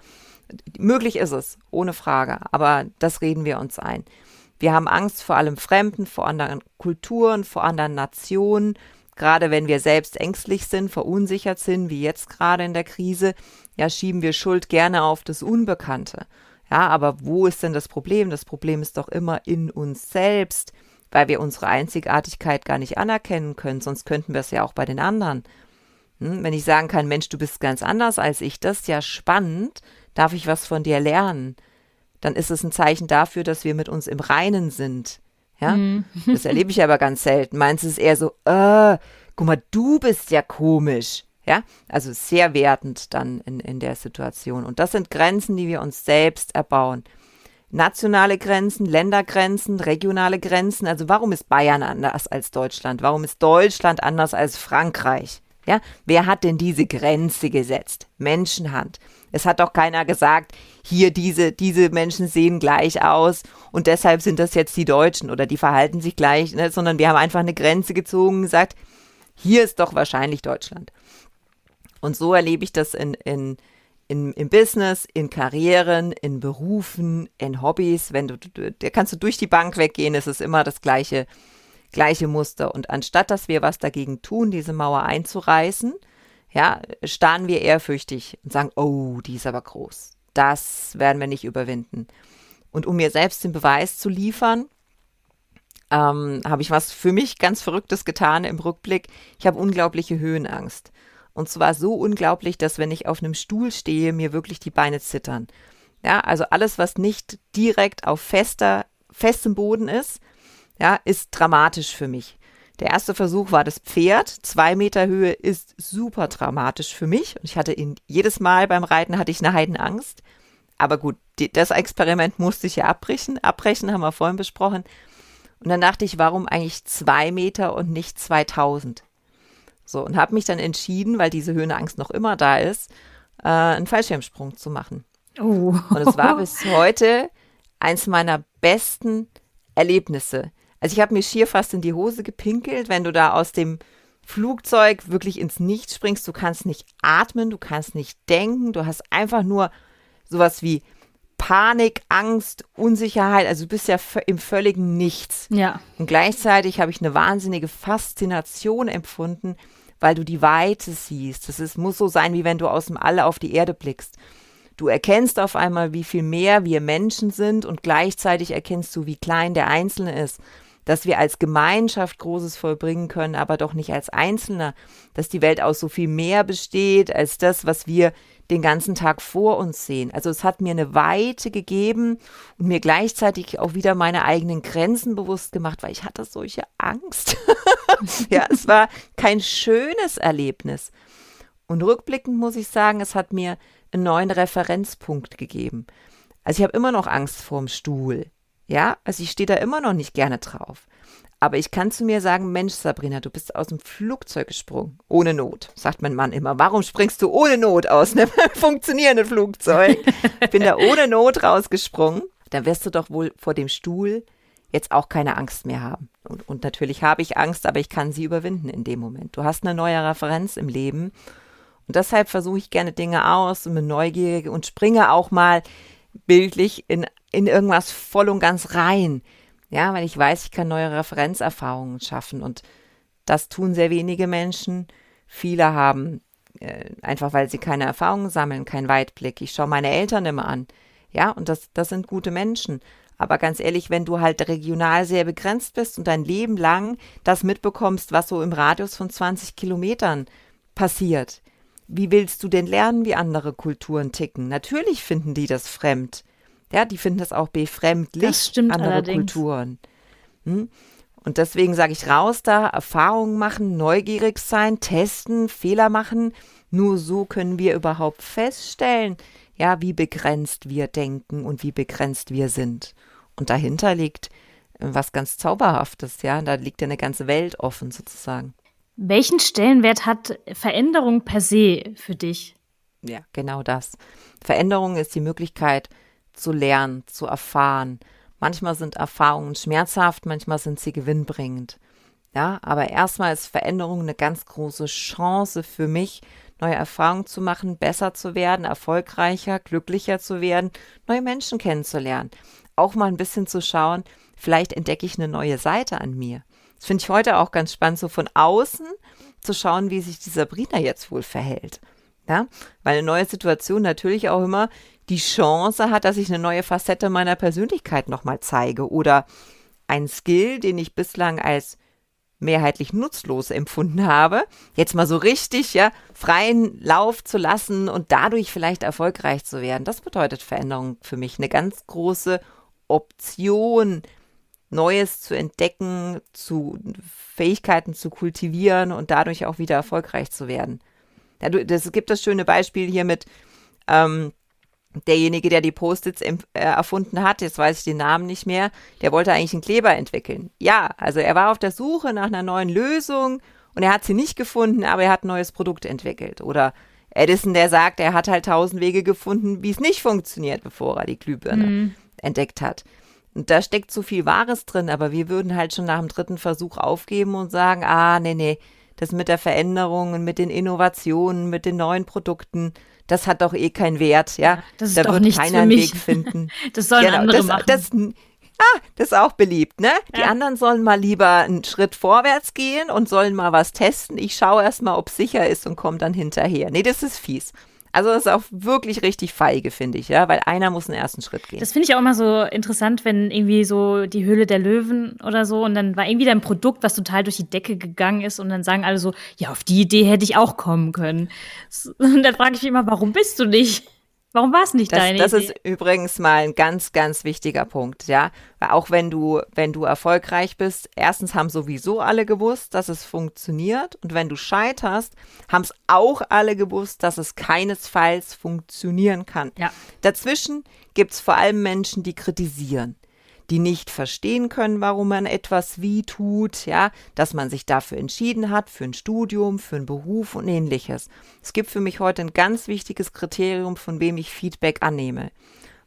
Möglich ist es, ohne Frage, aber das reden wir uns ein. Wir haben Angst vor allem Fremden, vor anderen Kulturen, vor anderen Nationen, Gerade wenn wir selbst ängstlich sind, verunsichert sind, wie jetzt gerade in der Krise, ja, schieben wir Schuld gerne auf das Unbekannte. Ja, aber wo ist denn das Problem? Das Problem ist doch immer in uns selbst, weil wir unsere Einzigartigkeit gar nicht anerkennen können, sonst könnten wir es ja auch bei den anderen. Hm? Wenn ich sagen kann, Mensch, du bist ganz anders als ich, das ist ja spannend, darf ich was von dir lernen? Dann ist es ein Zeichen dafür, dass wir mit uns im Reinen sind. Ja, mhm. das erlebe ich aber ganz selten. Meinst du es eher so, äh, guck mal, du bist ja komisch. Ja, also sehr wertend dann in, in der Situation. Und das sind Grenzen, die wir uns selbst erbauen. Nationale Grenzen, Ländergrenzen, regionale Grenzen. Also warum ist Bayern anders als Deutschland? Warum ist Deutschland anders als Frankreich? Ja, wer hat denn diese Grenze gesetzt? Menschenhand. Es hat doch keiner gesagt, hier diese, diese Menschen sehen gleich aus und deshalb sind das jetzt die Deutschen oder die verhalten sich gleich, ne? sondern wir haben einfach eine Grenze gezogen und gesagt, hier ist doch wahrscheinlich Deutschland. Und so erlebe ich das in, in, in, im Business, in Karrieren, in Berufen, in Hobbys. Wenn du, da kannst du durch die Bank weggehen, es ist immer das gleiche gleiche Muster. Und anstatt dass wir was dagegen tun, diese Mauer einzureißen, ja, starren wir ehrfürchtig und sagen, oh, die ist aber groß. Das werden wir nicht überwinden. Und um mir selbst den Beweis zu liefern, ähm, habe ich was für mich ganz Verrücktes getan im Rückblick. Ich habe unglaubliche Höhenangst. Und zwar so unglaublich, dass wenn ich auf einem Stuhl stehe, mir wirklich die Beine zittern. Ja, also alles, was nicht direkt auf fester, festem Boden ist, ja, ist dramatisch für mich. Der erste Versuch war das Pferd. Zwei Meter Höhe ist super dramatisch für mich. Und ich hatte ihn jedes Mal beim Reiten hatte ich eine Heidenangst. Aber gut, die, das Experiment musste ich ja abbrechen. Abbrechen haben wir vorhin besprochen. Und dann dachte ich, warum eigentlich zwei Meter und nicht 2000? So, und habe mich dann entschieden, weil diese Höhenangst noch immer da ist, äh, einen Fallschirmsprung zu machen. Oh. Und es war bis heute eins meiner besten Erlebnisse. Also ich habe mir schier fast in die Hose gepinkelt, wenn du da aus dem Flugzeug wirklich ins Nichts springst. Du kannst nicht atmen, du kannst nicht denken, du hast einfach nur sowas wie Panik, Angst, Unsicherheit. Also du bist ja im völligen Nichts. Ja. Und gleichzeitig habe ich eine wahnsinnige Faszination empfunden, weil du die Weite siehst. Das ist, muss so sein, wie wenn du aus dem All auf die Erde blickst. Du erkennst auf einmal, wie viel mehr wir Menschen sind und gleichzeitig erkennst du, wie klein der Einzelne ist dass wir als Gemeinschaft Großes vollbringen können, aber doch nicht als Einzelner, dass die Welt aus so viel mehr besteht als das, was wir den ganzen Tag vor uns sehen. Also es hat mir eine Weite gegeben und mir gleichzeitig auch wieder meine eigenen Grenzen bewusst gemacht, weil ich hatte solche Angst. ja, es war kein schönes Erlebnis. Und rückblickend muss ich sagen, es hat mir einen neuen Referenzpunkt gegeben. Also ich habe immer noch Angst vorm Stuhl. Ja, also ich stehe da immer noch nicht gerne drauf. Aber ich kann zu mir sagen, Mensch, Sabrina, du bist aus dem Flugzeug gesprungen. Ohne Not, sagt mein Mann immer. Warum springst du ohne Not aus einem funktionierenden Flugzeug? Ich bin da ohne Not rausgesprungen. Dann wirst du doch wohl vor dem Stuhl jetzt auch keine Angst mehr haben. Und, und natürlich habe ich Angst, aber ich kann sie überwinden in dem Moment. Du hast eine neue Referenz im Leben. Und deshalb versuche ich gerne Dinge aus und bin neugierig und springe auch mal bildlich in, in irgendwas voll und ganz rein. Ja, weil ich weiß, ich kann neue Referenzerfahrungen schaffen und das tun sehr wenige Menschen. Viele haben äh, einfach, weil sie keine Erfahrungen sammeln, keinen Weitblick. Ich schaue meine Eltern immer an. Ja, und das, das sind gute Menschen. Aber ganz ehrlich, wenn du halt regional sehr begrenzt bist und dein Leben lang das mitbekommst, was so im Radius von 20 Kilometern passiert, wie willst du denn lernen, wie andere Kulturen ticken? Natürlich finden die das fremd. Ja, die finden das auch befremdlich, das stimmt andere allerdings. Kulturen. Hm? Und deswegen sage ich raus da, Erfahrungen machen, neugierig sein, testen, Fehler machen. Nur so können wir überhaupt feststellen, ja, wie begrenzt wir denken und wie begrenzt wir sind. Und dahinter liegt äh, was ganz Zauberhaftes, ja. Da liegt ja eine ganze Welt offen sozusagen. Welchen Stellenwert hat Veränderung per se für dich? Ja, genau das. Veränderung ist die Möglichkeit zu lernen, zu erfahren. Manchmal sind Erfahrungen schmerzhaft, manchmal sind sie gewinnbringend. Ja, aber erstmal ist Veränderung eine ganz große Chance für mich, neue Erfahrungen zu machen, besser zu werden, erfolgreicher, glücklicher zu werden, neue Menschen kennenzulernen. Auch mal ein bisschen zu schauen, vielleicht entdecke ich eine neue Seite an mir. Das finde ich heute auch ganz spannend, so von außen zu schauen, wie sich die Sabrina jetzt wohl verhält. Ja, weil eine neue Situation natürlich auch immer die Chance hat, dass ich eine neue Facette meiner Persönlichkeit nochmal zeige oder ein Skill, den ich bislang als mehrheitlich nutzlos empfunden habe, jetzt mal so richtig, ja, freien Lauf zu lassen und dadurch vielleicht erfolgreich zu werden. Das bedeutet Veränderung für mich. Eine ganz große Option, Neues zu entdecken, zu Fähigkeiten zu kultivieren und dadurch auch wieder erfolgreich zu werden. Ja, du, das gibt das schöne Beispiel hier mit ähm, derjenige, der die Post-its äh, erfunden hat, jetzt weiß ich den Namen nicht mehr, der wollte eigentlich einen Kleber entwickeln. Ja, also er war auf der Suche nach einer neuen Lösung und er hat sie nicht gefunden, aber er hat ein neues Produkt entwickelt. Oder Edison, der sagt, er hat halt tausend Wege gefunden, wie es nicht funktioniert, bevor er die Glühbirne mhm. entdeckt hat. Und da steckt so viel Wahres drin, aber wir würden halt schon nach dem dritten Versuch aufgeben und sagen, ah, nee, nee, das mit der Veränderung und mit den Innovationen, mit den neuen Produkten, das hat doch eh keinen Wert, ja. Das ist da doch wird nichts keiner für einen mich. Weg finden. Das sollen Genau, andere das, machen. Das, ah, das ist auch beliebt, ne? Die Ja. anderen sollen mal lieber einen Schritt vorwärts gehen und sollen mal was testen. Ich schaue erst mal, ob es sicher ist und komme dann hinterher. Nee, das ist fies. Also das ist auch wirklich richtig feige, finde ich, ja, weil einer muss einen ersten Schritt gehen. Das finde ich auch immer so interessant, wenn irgendwie so die Höhle der Löwen oder so und dann war irgendwie da ein Produkt, was total durch die Decke gegangen ist und dann sagen alle so, ja, auf die Idee hätte ich auch kommen können. Und dann frage ich mich immer, warum bist du nicht? Warum war es nicht Das, deine das Idee? ist übrigens mal ein ganz, ganz wichtiger Punkt, ja. Auch wenn du, wenn du erfolgreich bist, erstens haben sowieso alle gewusst, dass es funktioniert. Und wenn du scheiterst, haben es auch alle gewusst, dass es keinesfalls funktionieren kann. Ja. Dazwischen gibt es vor allem Menschen, die kritisieren, die nicht verstehen können, warum man etwas wie tut, ja, dass man sich dafür entschieden hat, für ein Studium, für einen Beruf und ähnliches. Es gibt für mich heute ein ganz wichtiges Kriterium, von wem ich Feedback annehme.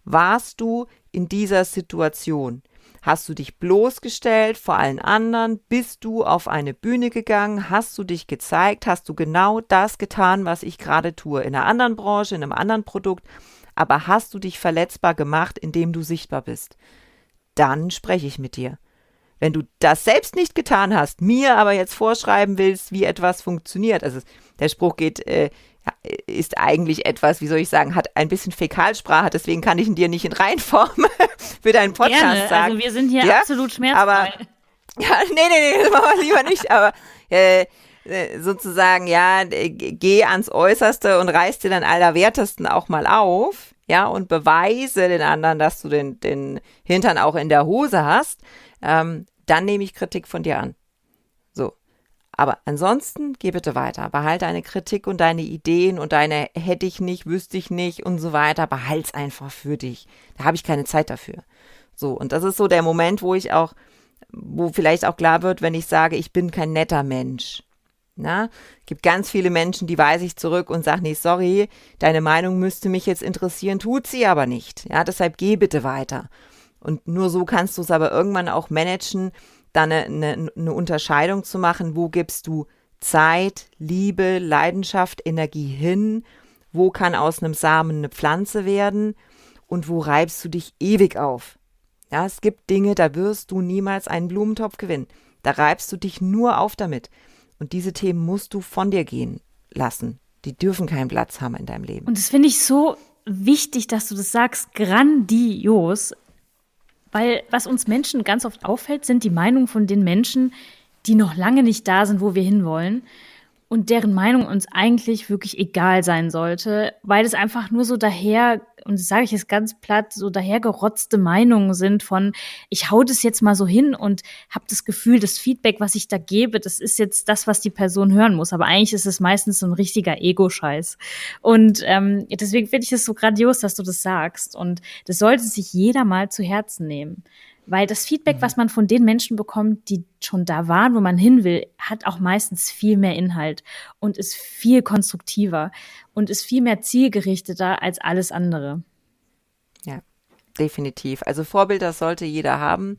Warst du in dieser Situation? Hast du dich bloßgestellt vor allen anderen? Bist du auf eine Bühne gegangen? Hast du dich gezeigt? Hast du genau das getan, was ich gerade tue? In einer anderen Branche, in einem anderen Produkt? Aber hast du dich verletzbar gemacht, indem du sichtbar bist? Dann spreche ich mit dir. Wenn du das selbst nicht getan hast, mir aber jetzt vorschreiben willst, wie etwas funktioniert, also der Spruch geht, äh, ja, ist eigentlich etwas, wie soll ich sagen, hat ein bisschen Fäkalsprache, deswegen kann ich ihn dir nicht in Reinform für deinen Podcast Gerne. sagen. Also wir sind hier Ja, absolut schmerzfrei. aber- Ja, nee, nee, nee, das machen wir lieber nicht, aber äh, äh, sozusagen, ja, äh, geh ans Äußerste und reiß dir dann Allerwertesten auch mal auf, ja, und beweise den anderen, dass du den, den Hintern auch in der Hose hast, ähm, dann nehme ich Kritik von dir an. So. Aber ansonsten geh bitte weiter. Behalte deine Kritik und deine Ideen und deine hätte ich nicht, wüsste ich nicht und so weiter. Behalt's einfach für dich. Da habe ich keine Zeit dafür So, und das ist so der Moment, wo ich auch, wo vielleicht auch klar wird, wenn ich sage, ich bin kein netter Mensch. Na, gibt ganz viele Menschen, die weise ich zurück und sagen, nee, sorry, deine Meinung müsste mich jetzt interessieren, tut sie aber nicht. Ja, deshalb geh bitte weiter. Und nur so kannst du es aber irgendwann auch managen, dann eine, eine, eine Unterscheidung zu machen, wo gibst du Zeit, Liebe, Leidenschaft, Energie hin, wo kann aus einem Samen eine Pflanze werden und wo reibst du dich ewig auf. Ja, es gibt Dinge, da wirst du niemals einen Blumentopf gewinnen. Da reibst du dich nur auf damit. Und diese Themen musst du von dir gehen lassen. Die dürfen keinen Platz haben in deinem Leben. Und das finde ich so wichtig, dass du das sagst, grandios. Weil was uns Menschen ganz oft auffällt, sind die Meinungen von den Menschen, die noch lange nicht da sind, wo wir hinwollen und deren Meinung uns eigentlich wirklich egal sein sollte, weil es einfach nur so daher, und das sage ich jetzt ganz platt, so dahergerotzte Meinungen sind von, ich hau das jetzt mal so hin und habe das Gefühl, das Feedback, was ich da gebe, das ist jetzt das, was die Person hören muss. Aber eigentlich ist es meistens so ein richtiger Ego-Scheiß. Und ähm, deswegen finde ich es so grandios, dass du das sagst. Und das sollte sich jeder mal zu Herzen nehmen. Weil das Feedback, mhm. was man von den Menschen bekommt, die schon da waren, wo man hin will, hat auch meistens viel mehr Inhalt und ist viel konstruktiver und ist viel mehr zielgerichteter als alles andere. Ja, definitiv. Also Vorbilder sollte jeder haben.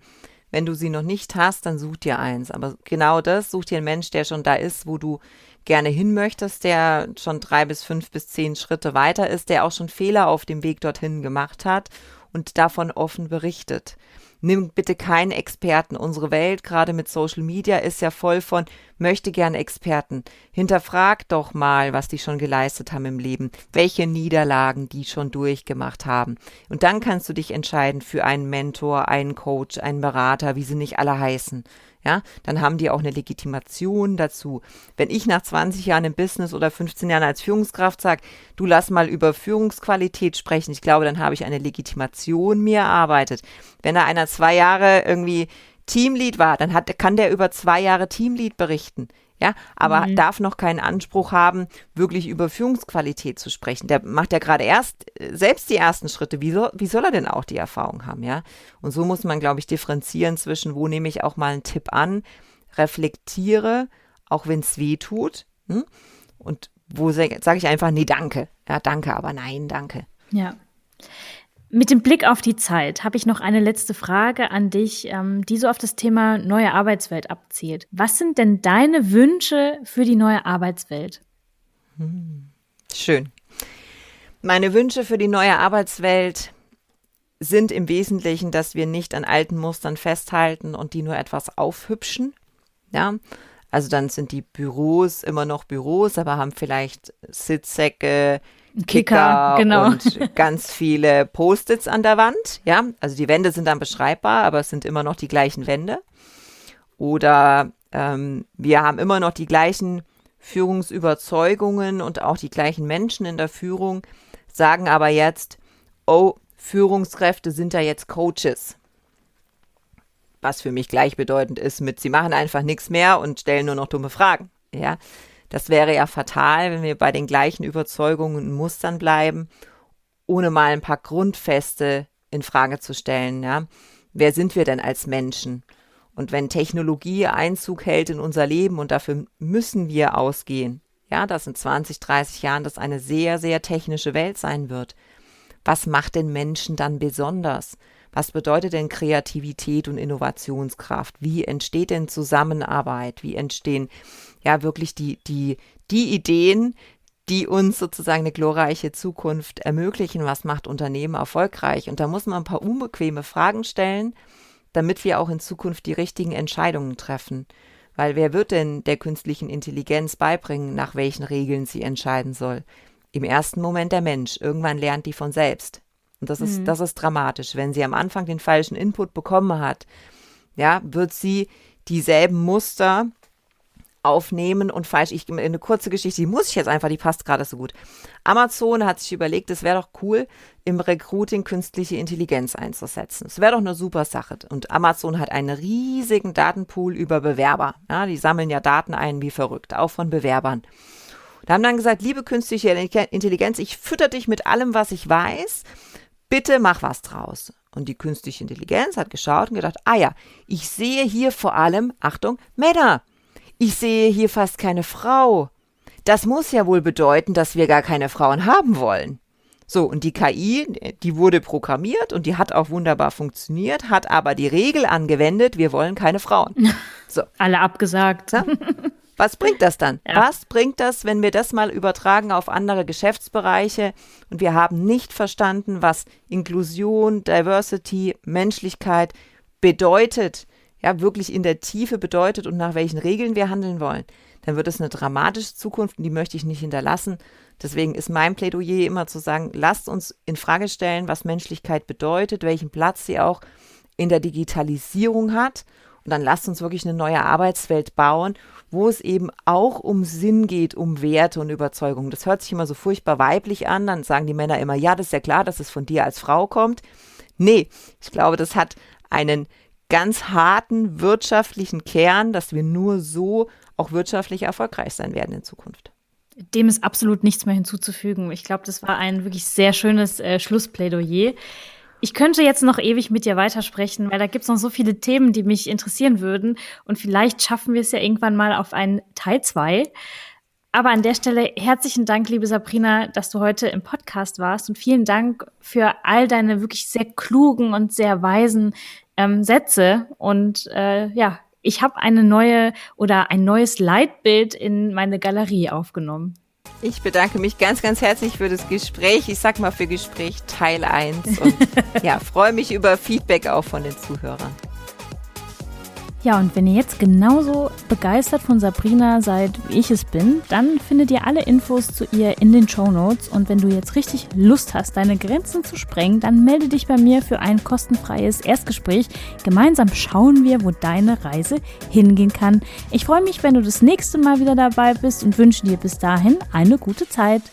Wenn du sie noch nicht hast, dann such dir eins. Aber genau das, such dir einen Mensch, der schon da ist, wo du gerne hin möchtest, der schon drei bis fünf bis zehn Schritte weiter ist, der auch schon Fehler auf dem Weg dorthin gemacht hat und davon offen berichtet nimm bitte keinen Experten. Unsere Welt, gerade mit Social Media, ist ja voll von möchte gern Experten. Hinterfrag doch mal, was die schon geleistet haben im Leben, welche Niederlagen die schon durchgemacht haben. Und dann kannst du dich entscheiden für einen Mentor, einen Coach, einen Berater, wie sie nicht alle heißen ja, dann haben die auch eine Legitimation dazu. Wenn ich nach 20 Jahren im Business oder 15 Jahren als Führungskraft sage, du lass mal über Führungsqualität sprechen, ich glaube, dann habe ich eine Legitimation mir erarbeitet. Wenn da einer zwei Jahre irgendwie Teamlead war, dann hat, kann der über zwei Jahre Teamlead berichten ja, aber mhm. darf noch keinen Anspruch haben, wirklich über Führungsqualität zu sprechen. Der macht ja gerade erst äh, selbst die ersten Schritte. Wie, so, wie soll er denn auch die Erfahrung haben, ja? Und so muss man, glaube ich, differenzieren zwischen, wo nehme ich auch mal einen Tipp an, reflektiere, auch wenn es weh tut, hm? und wo sage ich einfach, nee, danke. Ja, danke, aber nein, danke. Ja. Mit dem Blick auf die Zeit habe ich noch eine letzte Frage an dich, ähm, die so auf das Thema neue Arbeitswelt abzielt. Was sind denn deine Wünsche für die neue Arbeitswelt? Hm. Schön. Meine Wünsche für die neue Arbeitswelt sind im Wesentlichen, dass wir nicht an alten Mustern festhalten und die nur etwas aufhübschen. Ja, also dann sind die Büros immer noch Büros, aber haben vielleicht Sitzsäcke, Kicker, Kicker genau. und ganz viele Post-its an der Wand. Ja, also die Wände sind dann beschreibbar, aber es sind immer noch die gleichen Wände. Oder ähm, wir haben immer noch die gleichen Führungsüberzeugungen und auch die gleichen Menschen in der Führung, sagen aber jetzt, oh, Führungskräfte sind ja jetzt Coaches. Was für mich gleichbedeutend ist mit, sie machen einfach nichts mehr und stellen nur noch dumme Fragen. Ja, das wäre ja fatal, wenn wir bei den gleichen Überzeugungen und Mustern bleiben, ohne mal ein paar Grundfeste in Frage zu stellen. Ja? Wer sind wir denn als Menschen? Und wenn Technologie Einzug hält in unser Leben und dafür müssen wir ausgehen, ja, dass in 20, 30 Jahren das eine sehr, sehr technische Welt sein wird. Was macht den Menschen dann besonders? Was bedeutet denn Kreativität und Innovationskraft? Wie entsteht denn Zusammenarbeit? Wie entstehen ja wirklich die, die, die Ideen, die uns sozusagen eine glorreiche Zukunft ermöglichen? Was macht Unternehmen erfolgreich? Und da muss man ein paar unbequeme Fragen stellen, damit wir auch in Zukunft die richtigen Entscheidungen treffen. Weil wer wird denn der künstlichen Intelligenz beibringen, nach welchen Regeln sie entscheiden soll? Im ersten Moment der Mensch. Irgendwann lernt die von selbst. Und das ist, mhm. das ist dramatisch. Wenn sie am Anfang den falschen Input bekommen hat, ja, wird sie dieselben Muster aufnehmen und falsch. Ich eine kurze Geschichte, die muss ich jetzt einfach, die passt gerade so gut. Amazon hat sich überlegt, es wäre doch cool, im Recruiting künstliche Intelligenz einzusetzen. Es wäre doch eine super Sache. Und Amazon hat einen riesigen Datenpool über Bewerber. Ja, die sammeln ja Daten ein wie verrückt, auch von Bewerbern. Da haben dann gesagt, liebe künstliche Intelligenz, ich fütter dich mit allem, was ich weiß bitte mach was draus. Und die künstliche Intelligenz hat geschaut und gedacht, ah ja, ich sehe hier vor allem, Achtung, Männer. Ich sehe hier fast keine Frau. Das muss ja wohl bedeuten, dass wir gar keine Frauen haben wollen. So, und die KI, die wurde programmiert und die hat auch wunderbar funktioniert, hat aber die Regel angewendet, wir wollen keine Frauen. So. Alle abgesagt. Ja? Was bringt das dann? Ja. Was bringt das, wenn wir das mal übertragen auf andere Geschäftsbereiche und wir haben nicht verstanden, was Inklusion, Diversity, Menschlichkeit bedeutet, ja, wirklich in der Tiefe bedeutet und nach welchen Regeln wir handeln wollen, dann wird es eine dramatische Zukunft und die möchte ich nicht hinterlassen. Deswegen ist mein Plädoyer immer zu sagen, lasst uns in Frage stellen, was Menschlichkeit bedeutet, welchen Platz sie auch in der Digitalisierung hat und dann lasst uns wirklich eine neue Arbeitswelt bauen, wo es eben auch um Sinn geht, um Werte und Überzeugungen. Das hört sich immer so furchtbar weiblich an. Dann sagen die Männer immer, ja, das ist ja klar, dass es von dir als Frau kommt. Nee, ich glaube, das hat einen ganz harten wirtschaftlichen Kern, dass wir nur so auch wirtschaftlich erfolgreich sein werden in Zukunft. Dem ist absolut nichts mehr hinzuzufügen. Ich glaube, das war ein wirklich sehr schönes äh, Schlussplädoyer. Ich könnte jetzt noch ewig mit dir weitersprechen, weil da gibt's noch so viele Themen, die mich interessieren würden. Und vielleicht schaffen wir es ja irgendwann mal auf einen Teil zwei. Aber an der Stelle herzlichen Dank, liebe Sabrina, dass du heute im Podcast warst und vielen Dank für all deine wirklich sehr klugen und sehr weisen ähm, Sätze. Und äh, ja, ich habe eine neue oder ein neues Leitbild in meine Galerie aufgenommen. Ich bedanke mich ganz, ganz herzlich für das Gespräch. Ich sag mal für Gespräch Teil 1 und ja, freue mich über Feedback auch von den Zuhörern. Ja, und wenn ihr jetzt genauso begeistert von Sabrina seid, wie ich es bin, dann findet ihr alle Infos zu ihr in den Show Notes. Und wenn du jetzt richtig Lust hast, deine Grenzen zu sprengen, dann melde dich bei mir für ein kostenfreies Erstgespräch. Gemeinsam schauen wir, wo deine Reise hingehen kann. Ich freue mich, wenn du das nächste Mal wieder dabei bist und wünsche dir bis dahin eine gute Zeit.